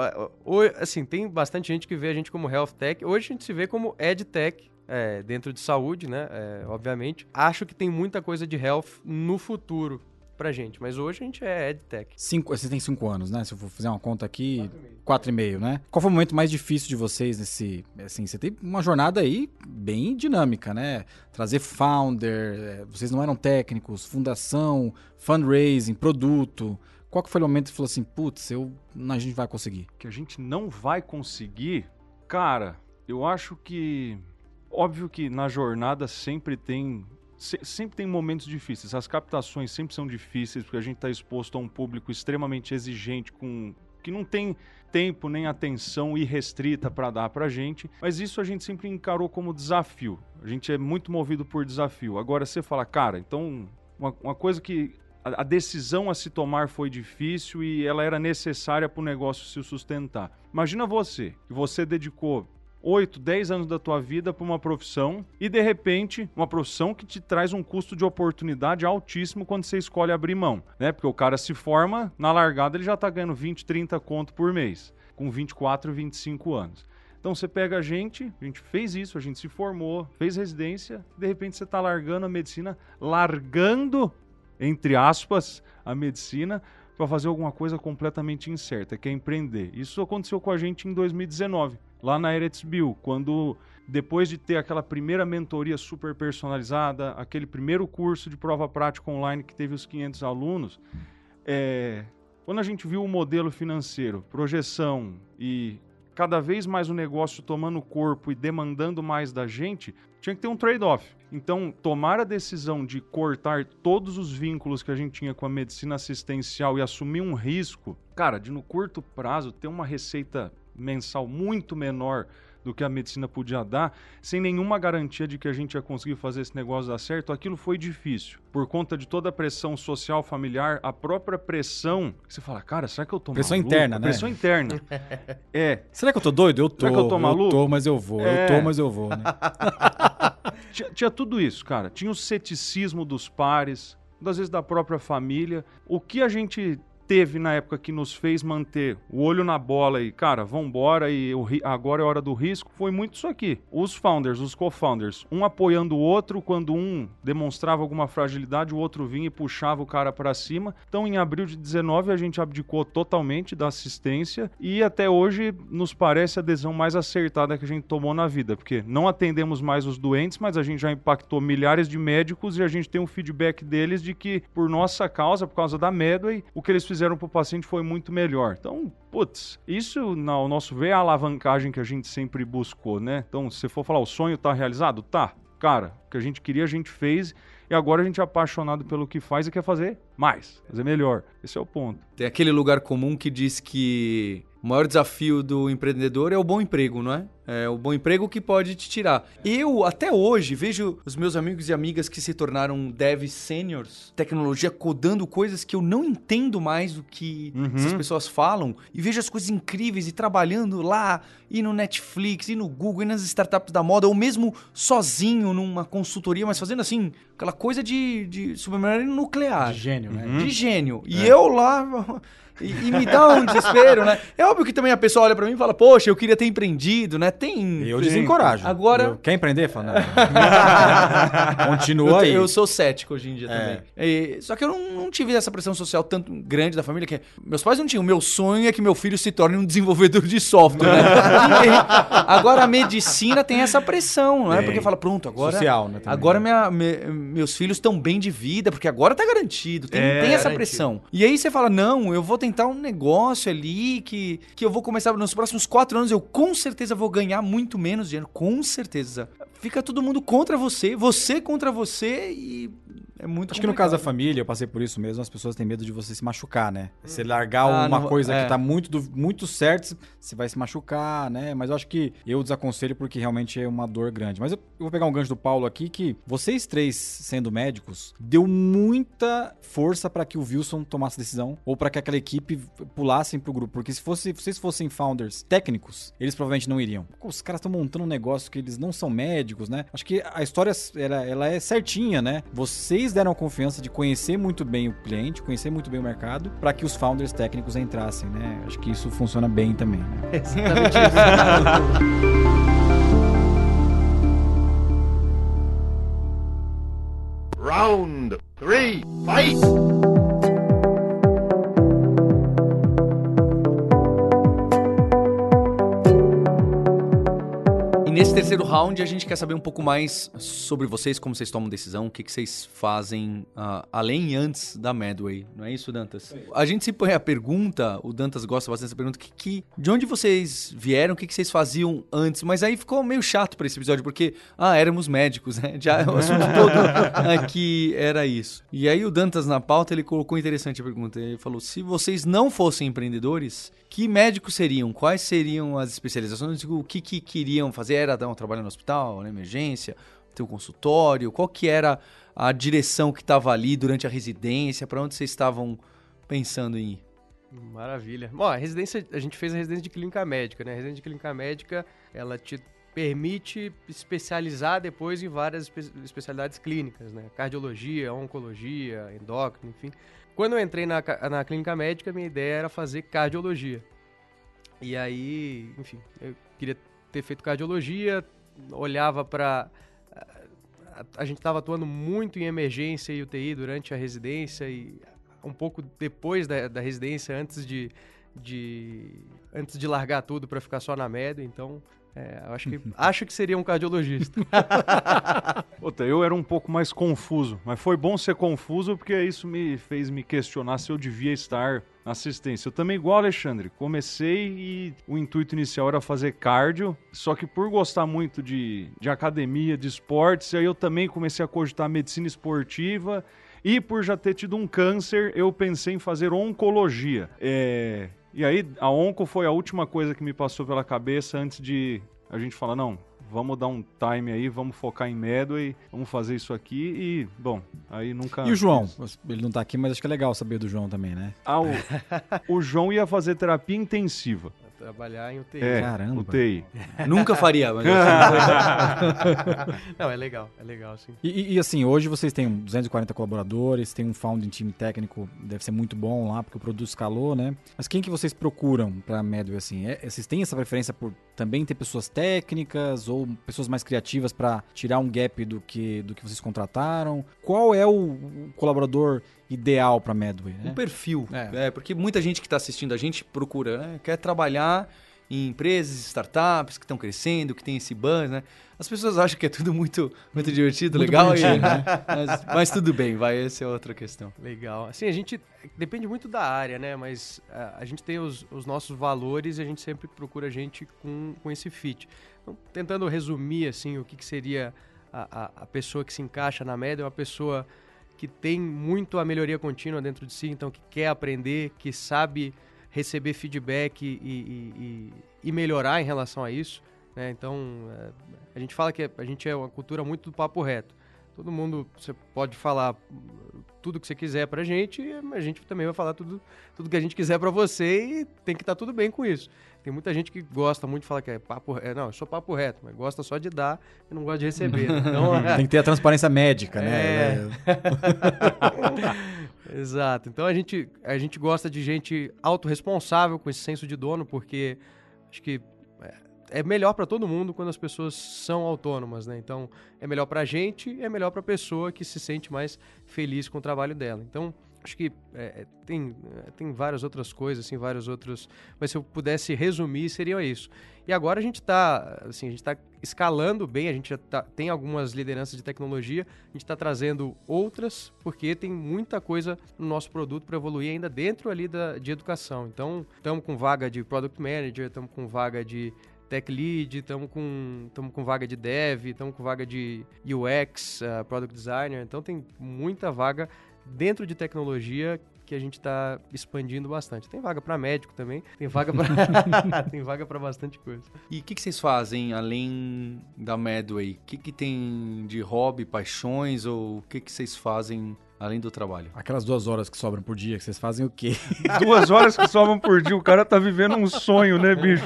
Speaker 6: assim, tem bastante gente que vê a gente como health tech. Hoje a gente se vê como ed tech, é, dentro de saúde, né? é, obviamente. Acho que tem muita coisa de health no futuro pra gente, mas hoje a gente é ed tech.
Speaker 3: Cinco, você tem cinco anos, né? Se eu for fazer uma conta aqui, quatro e meio, né? Qual foi o momento mais difícil de vocês nesse... Assim, você tem uma jornada aí bem dinâmica, né? Trazer founder, eh, vocês não eram técnicos, fundação, fundraising, produto. Qual que foi o momento que você falou assim, putz, eu, a gente vai conseguir?
Speaker 7: que a gente não vai conseguir, cara, eu acho que óbvio que na jornada sempre tem se- sempre tem momentos difíceis. As captações sempre são difíceis porque a gente está exposto a um público extremamente exigente com que não tem tempo nem atenção irrestrita para dar para gente, mas isso a gente sempre encarou como desafio. A gente é muito movido por desafio. Agora você fala, cara, então uma, uma coisa que a, a decisão a se tomar foi difícil e ela era necessária para o negócio se sustentar. Imagina você, que você dedicou 8, 10 anos da tua vida para uma profissão e de repente uma profissão que te traz um custo de oportunidade altíssimo quando você escolhe abrir mão, né? Porque o cara se forma, na largada ele já tá ganhando 20, 30 conto por mês, com 24, 25 anos. Então você pega a gente, a gente fez isso, a gente se formou, fez residência, de repente você tá largando a medicina, largando entre aspas a medicina para fazer alguma coisa completamente incerta, que é empreender. Isso aconteceu com a gente em 2019 lá na Eretz Bill, quando depois de ter aquela primeira mentoria super personalizada, aquele primeiro curso de prova prática online que teve os 500 alunos, é, quando a gente viu o modelo financeiro, projeção e cada vez mais o negócio tomando corpo e demandando mais da gente, tinha que ter um trade-off. Então, tomar a decisão de cortar todos os vínculos que a gente tinha com a medicina assistencial e assumir um risco, cara, de no curto prazo ter uma receita mensal muito menor do que a medicina podia dar, sem nenhuma garantia de que a gente ia conseguir fazer esse negócio dar certo, aquilo foi difícil. Por conta de toda a pressão social, familiar, a própria pressão, que você fala, cara, será que eu tô
Speaker 3: Pressão
Speaker 7: maluco?
Speaker 3: interna, né?
Speaker 7: Pressão interna. é.
Speaker 3: Será que eu tô doido? Eu tô.
Speaker 7: Será que eu tô maluco?
Speaker 3: Eu tô, mas eu vou.
Speaker 7: É.
Speaker 3: Eu tô, mas eu vou, né?
Speaker 7: Tinha, tinha tudo isso, cara. Tinha o ceticismo dos pares, das vezes da própria família. O que a gente teve na época que nos fez manter o olho na bola e, cara, vambora e agora é hora do risco, foi muito isso aqui. Os founders, os co-founders, um apoiando o outro, quando um demonstrava alguma fragilidade, o outro vinha e puxava o cara para cima. Então, em abril de 19, a gente abdicou totalmente da assistência e até hoje nos parece a decisão mais acertada que a gente tomou na vida, porque não atendemos mais os doentes, mas a gente já impactou milhares de médicos e a gente tem um feedback deles de que, por nossa causa, por causa da Medway, o que eles fizeram para o paciente foi muito melhor. Então, putz, isso, ao nosso ver, é a alavancagem que a gente sempre buscou, né? Então, se for falar, o sonho tá realizado? Tá. Cara, o que a gente queria, a gente fez. E agora a gente é apaixonado pelo que faz e quer fazer mais, fazer melhor. Esse é o ponto.
Speaker 5: Tem aquele lugar comum que diz que o maior desafio do empreendedor é o bom emprego, não é? É o bom emprego que pode te tirar. Eu, até hoje, vejo os meus amigos e amigas que se tornaram devs seniors, tecnologia codando coisas que eu não entendo mais o que
Speaker 7: Uhum.
Speaker 5: essas pessoas falam, e vejo as coisas incríveis e trabalhando lá, e no Netflix, e no Google, e nas startups da moda, ou mesmo sozinho numa consultoria, mas fazendo assim, aquela coisa de, de submarino nuclear
Speaker 3: De gênio, né?
Speaker 5: de gênio. E eu lá. E, e me dá um desespero, né? É óbvio que também a pessoa olha pra mim e fala, poxa, eu queria ter empreendido, né? Tem.
Speaker 3: Eu desencorajo.
Speaker 5: Agora-
Speaker 3: Eu- quer empreender? Fala, não. Continua
Speaker 5: eu,
Speaker 3: aí.
Speaker 5: eu sou cético hoje em dia
Speaker 3: É.
Speaker 5: também. E- só que eu não, não tive essa pressão social tanto grande da família que meus pais não tinham. Meu sonho é que meu filho se torne um desenvolvedor de software. Né? Agora a medicina tem essa pressão, não é?
Speaker 3: Tem.
Speaker 5: Porque fala, pronto, agora.
Speaker 3: Social, né? também.
Speaker 5: Agora minha- me- meus filhos estão bem de vida, porque agora tá garantido. Tem,
Speaker 7: É,
Speaker 5: tem essa
Speaker 6: garantido.
Speaker 5: pressão. E aí você fala: não, eu vou tentar um negócio ali que, que eu vou começar nos próximos quatro anos. Eu com certeza vou ganhar muito menos dinheiro. Com certeza. Fica todo mundo contra você, você contra você e é muito
Speaker 3: Acho que no caso da família, eu passei por isso mesmo, as pessoas têm medo de você se machucar, né? Você largar
Speaker 5: Ah,
Speaker 3: uma
Speaker 5: não-
Speaker 3: coisa
Speaker 5: é.
Speaker 3: que tá muito, muito certo, você vai se machucar, né? Mas eu acho que eu desaconselho porque realmente é uma dor grande. Mas eu, eu vou pegar um gancho do Paulo aqui que vocês três, sendo médicos, deu muita força para que o Wilson tomasse decisão ou para que aquela equipe pulassem pro grupo. Porque se fosse, se vocês fossem founders técnicos, eles provavelmente não iriam. Pô, Os caras estão montando um negócio que eles não são médicos, né? Acho que a história ela, ela é certinha, né? Vocês deram a confiança de conhecer muito bem o cliente, conhecer muito bem o mercado, para que os founders técnicos entrassem, né? Acho que isso funciona bem também, né?
Speaker 6: Exatamente isso.
Speaker 4: Round three, fight!
Speaker 5: Nesse terceiro round a gente quer saber um pouco mais sobre vocês, como vocês tomam decisão, o que, que vocês fazem ah, além e antes da Medway. Não é isso, Dantas? A gente se põe a pergunta, o Dantas gosta bastante dessa pergunta, que, que- de onde vocês vieram, o que, que vocês faziam antes? Mas aí ficou meio chato para esse episódio, porque, ah, éramos médicos, né? Já o assunto todo aqui era isso. E aí o Dantas na pauta, ele colocou interessante a pergunta. Ele falou, se vocês não fossem empreendedores, que médicos seriam? Quais seriam as especializações? O que, que queriam fazer? Era dar um trabalho no hospital, na emergência, ter um consultório? Qual que era a direção que estava ali durante a residência? Para onde vocês estavam pensando em ir?
Speaker 6: Maravilha. Bom, a residência, a gente fez a residência de clínica médica, né? A residência de clínica médica, ela te permite especializar depois em várias espe- especialidades clínicas, né? Cardiologia, oncologia, endócrino, enfim. Quando eu entrei na, na clínica médica, minha ideia era fazer cardiologia. E aí, enfim, eu queria ter feito cardiologia, olhava para a, a gente estava atuando muito em emergência e UTI durante a residência e um pouco depois da, da residência, antes de, de antes de largar tudo para ficar só na média. Então, é, eu acho que acho que seria um cardiologista.
Speaker 7: Puta, eu era um pouco mais confuso, mas foi bom ser confuso porque isso me fez me questionar se eu devia estar na assistência. Eu também, igual Alexandre, comecei e o intuito inicial era fazer cardio, só que por gostar muito de, de academia, de esportes, aí eu também comecei a cogitar medicina esportiva e por já ter tido um câncer, eu pensei em fazer oncologia. É, E aí, a onco foi a última coisa que me passou pela cabeça antes de a gente falar, não, vamos dar um time aí, vamos focar em Medway, vamos fazer isso aqui e, bom, aí nunca...
Speaker 3: E o João? Ele não tá aqui, mas acho que é legal saber do João também, né?
Speaker 7: Ah, o, o João ia fazer terapia intensiva.
Speaker 6: Trabalhar em UTI.
Speaker 7: É,
Speaker 3: Caramba.
Speaker 7: UTI.
Speaker 5: Nunca faria, mas
Speaker 6: Não, é legal, é legal, sim.
Speaker 3: E, e- e, assim, hoje vocês têm 240 colaboradores, tem um founding time técnico, deve ser muito bom lá, porque o produto escalou, né? Mas quem que vocês procuram pra Medway, assim? É- vocês têm essa preferência por também ter pessoas técnicas ou pessoas mais criativas pra tirar um gap do que, do que vocês contrataram? Qual é o colaborador ideal pra Medway, né?
Speaker 5: um perfil.
Speaker 3: É.
Speaker 5: É. porque muita gente que está assistindo a gente procura, né? Quer trabalhar em empresas, startups que estão crescendo, que tem esse buzz, né? As pessoas acham que é tudo muito, muito divertido,
Speaker 3: Muito
Speaker 5: legal, e-
Speaker 3: né?
Speaker 5: mas, mas tudo bem, vai, essa é outra questão.
Speaker 6: Legal. Assim, a gente depende muito da área, né? Mas a, a gente tem os, os nossos valores e a gente sempre procura gente com, com esse fit. Então, tentando resumir, assim, o que, que seria a, a, a pessoa que se encaixa na média, é uma pessoa que tem muito a melhoria contínua dentro de si, então que quer aprender, que sabe receber feedback e, e- e- e melhorar em relação a isso. né? Então, é, a gente fala que a gente é uma cultura muito do papo reto. Todo mundo, você pode falar tudo que você quiser pra gente, e a gente também vai falar tudo, tudo que a gente quiser pra você e tem que estar tudo bem com isso. Tem muita gente que gosta muito de falar que é papo reto. Não, eu sou papo reto, mas gosta só de dar e não gosta de receber. né? Então,
Speaker 3: Tem que ter a transparência médica, né?
Speaker 6: É. Exato. Então a gente, a gente gosta de gente autorresponsável com esse senso de dono, porque acho que é- melhor para todo mundo quando as pessoas são autônomas, né? Então é melhor para a gente é melhor para a pessoa que se sente mais feliz com o trabalho dela. Então acho que é, é, tem, é, tem várias outras coisas, assim, vários outros. Mas se eu pudesse resumir, seria isso. E agora a gente está assim, a gente está escalando bem, a gente já tá- tem algumas lideranças de tecnologia, a gente está trazendo outras, porque tem muita coisa no nosso produto para evoluir ainda dentro ali da, de educação. Então, estamos com vaga de Product Manager, estamos com vaga de Tech Lead, estamos com, tamo com vaga de Dev, estamos com vaga de UX, uh, Product Designer. Então, tem muita vaga dentro de tecnologia que a gente está expandindo bastante. Tem vaga para médico também, tem vaga para tem vaga para bastante coisa.
Speaker 5: E o que, que vocês fazem além da Medway? O que, que tem de hobby, paixões ou o que, que vocês fazem além do trabalho?
Speaker 3: Aquelas duas horas que sobram por dia, que vocês fazem o quê?
Speaker 7: Duas horas que sobram por dia, o cara tá vivendo um sonho, né, bicho?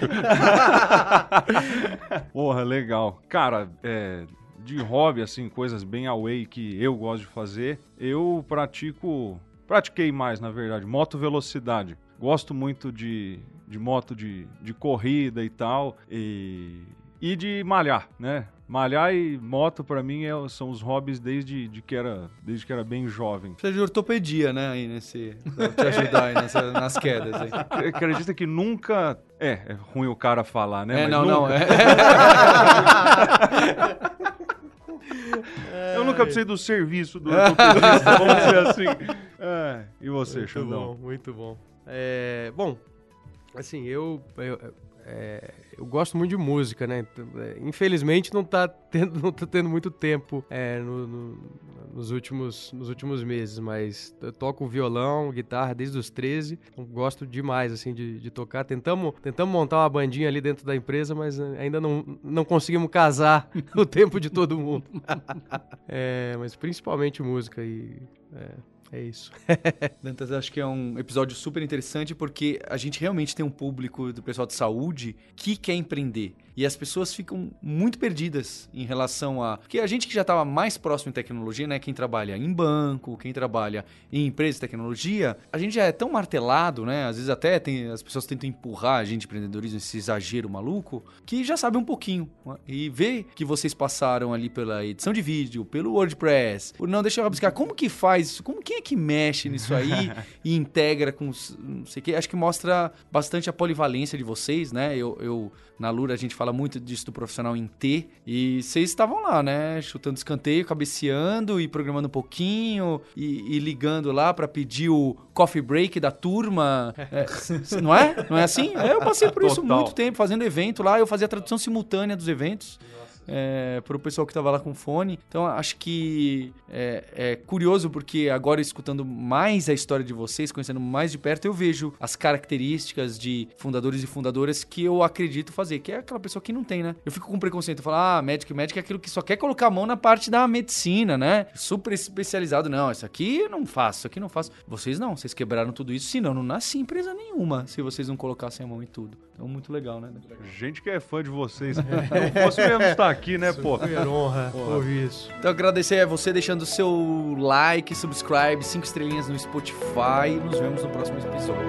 Speaker 7: Porra, legal. Cara, é, de hobby, assim, coisas bem away que eu gosto de fazer, eu pratico. Pratiquei mais, na verdade, moto velocidade. Gosto muito de, de moto de, de corrida e tal. E, e de malhar, né? Malhar e moto, pra mim, é- são os hobbies desde, de que era, desde que era bem jovem.
Speaker 5: Precisa de ortopedia, né, aí nesse... Pra te ajudar aí nessa- nas quedas aí.
Speaker 7: Acredita que nunca. É, é ruim o cara falar, né?
Speaker 5: É,
Speaker 7: Mas
Speaker 5: não, não,
Speaker 7: nunca-
Speaker 5: é.
Speaker 7: Eu nunca precisei do serviço do ortopedista, vamos dizer assim. É, e você,
Speaker 6: Muito
Speaker 7: Xandão?
Speaker 6: bom, muito bom. É, bom, assim, eu, eu, é, eu gosto muito de música, né? Então, é, Infelizmente não tá tendo, não tá tendo muito tempo é, no- no- nos, últimos, nos últimos meses, mas eu toco violão, guitarra desde os 13, então gosto demais, assim, de, de tocar. Tentamos, tentamos montar uma bandinha ali dentro da empresa, mas é, ainda não, não conseguimos casar o tempo de todo mundo. É, mas principalmente música e... é, É isso.
Speaker 5: Dantas, acho que é um episódio super interessante porque a gente realmente tem um público do pessoal de saúde que quer empreender. E as pessoas ficam muito perdidas em relação a. Porque a gente que já estava mais próximo em tecnologia, né? Quem trabalha em banco, quem trabalha em empresa de tecnologia, a gente já é tão martelado, né? Às vezes até tem, as pessoas tentam empurrar a gente empreendedorismo, esse exagero maluco, que já sabe um pouquinho. né? E ver que vocês passaram ali pela edição de vídeo, pelo WordPress. por- Não, deixa eu buscar. Como que faz isso? Como, quem é que mexe nisso aí e integra com não sei o que? Acho que mostra bastante a polivalência de vocês, né? Eu, eu na Lura a gente fala muito disso do profissional em T. E vocês estavam lá, né? Chutando escanteio, cabeceando e programando um pouquinho e, e ligando lá pra pedir o coffee break da turma. É, não é? Não é assim? É, eu passei por isso
Speaker 7: Total.
Speaker 5: muito tempo, fazendo evento lá. Eu fazia a tradução simultânea dos eventos. É, para o pessoal que estava lá com fone. Então, acho que é, é curioso porque agora, escutando mais a história de vocês, conhecendo mais de perto, eu vejo as características de fundadores e fundadoras que eu acredito fazer, que é aquela pessoa que não tem, né? Eu fico com preconceito, eu falo, ah, médico e médico é aquilo que só quer colocar a mão na parte da medicina, né? Super especializado. Não, isso aqui eu não faço, isso aqui eu não faço. Vocês não, vocês quebraram tudo isso, senão não nasci em empresa nenhuma se vocês não colocassem a mão em tudo. Então, muito legal, né?
Speaker 7: Gente que é fã de vocês. Não fosse mesmo estar aqui, né, pô?
Speaker 6: Super honra ouvir isso.
Speaker 5: Então agradecer a você deixando o seu like, subscribe, cinco estrelinhas no Spotify. Nos vemos no próximo episódio.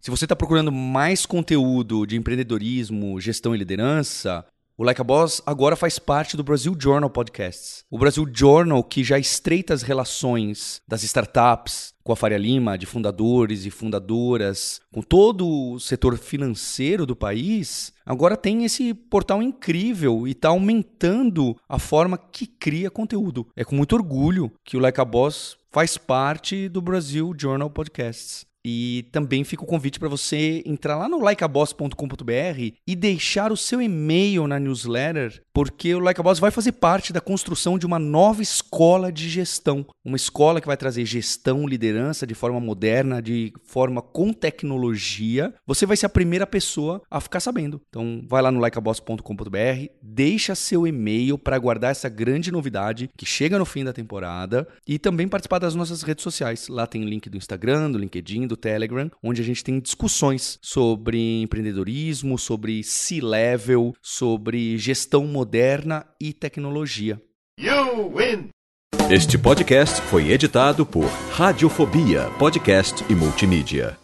Speaker 5: Se você está procurando mais conteúdo de empreendedorismo, gestão e liderança, o Like a Boss agora faz parte do Brasil Journal Podcasts. O Brasil Journal, que já estreita as relações das startups com a Faria Lima, de fundadores e fundadoras, com todo o setor financeiro do país, agora tem esse portal incrível e está aumentando a forma que cria conteúdo. É com muito orgulho que o Like a Boss faz parte do Brasil Journal Podcasts. E também fica o convite para você entrar lá no likeaboss.com.br e deixar o seu e-mail na newsletter, porque o Like a Boss vai fazer parte da construção de uma nova escola de gestão. Uma escola que vai trazer gestão, liderança de forma moderna, de forma com tecnologia. Você vai ser a primeira pessoa a ficar sabendo. Então, vai lá no likeaboss.com.br, deixa seu e-mail para guardar essa grande novidade que chega no fim da temporada e também participar das nossas redes sociais. Lá tem link do Instagram, do LinkedIn, do Telegram, onde a gente tem discussões sobre empreendedorismo, sobre C-level, sobre gestão moderna e tecnologia.
Speaker 4: You win!
Speaker 8: Este podcast foi editado por Radiofobia, podcast e multimídia.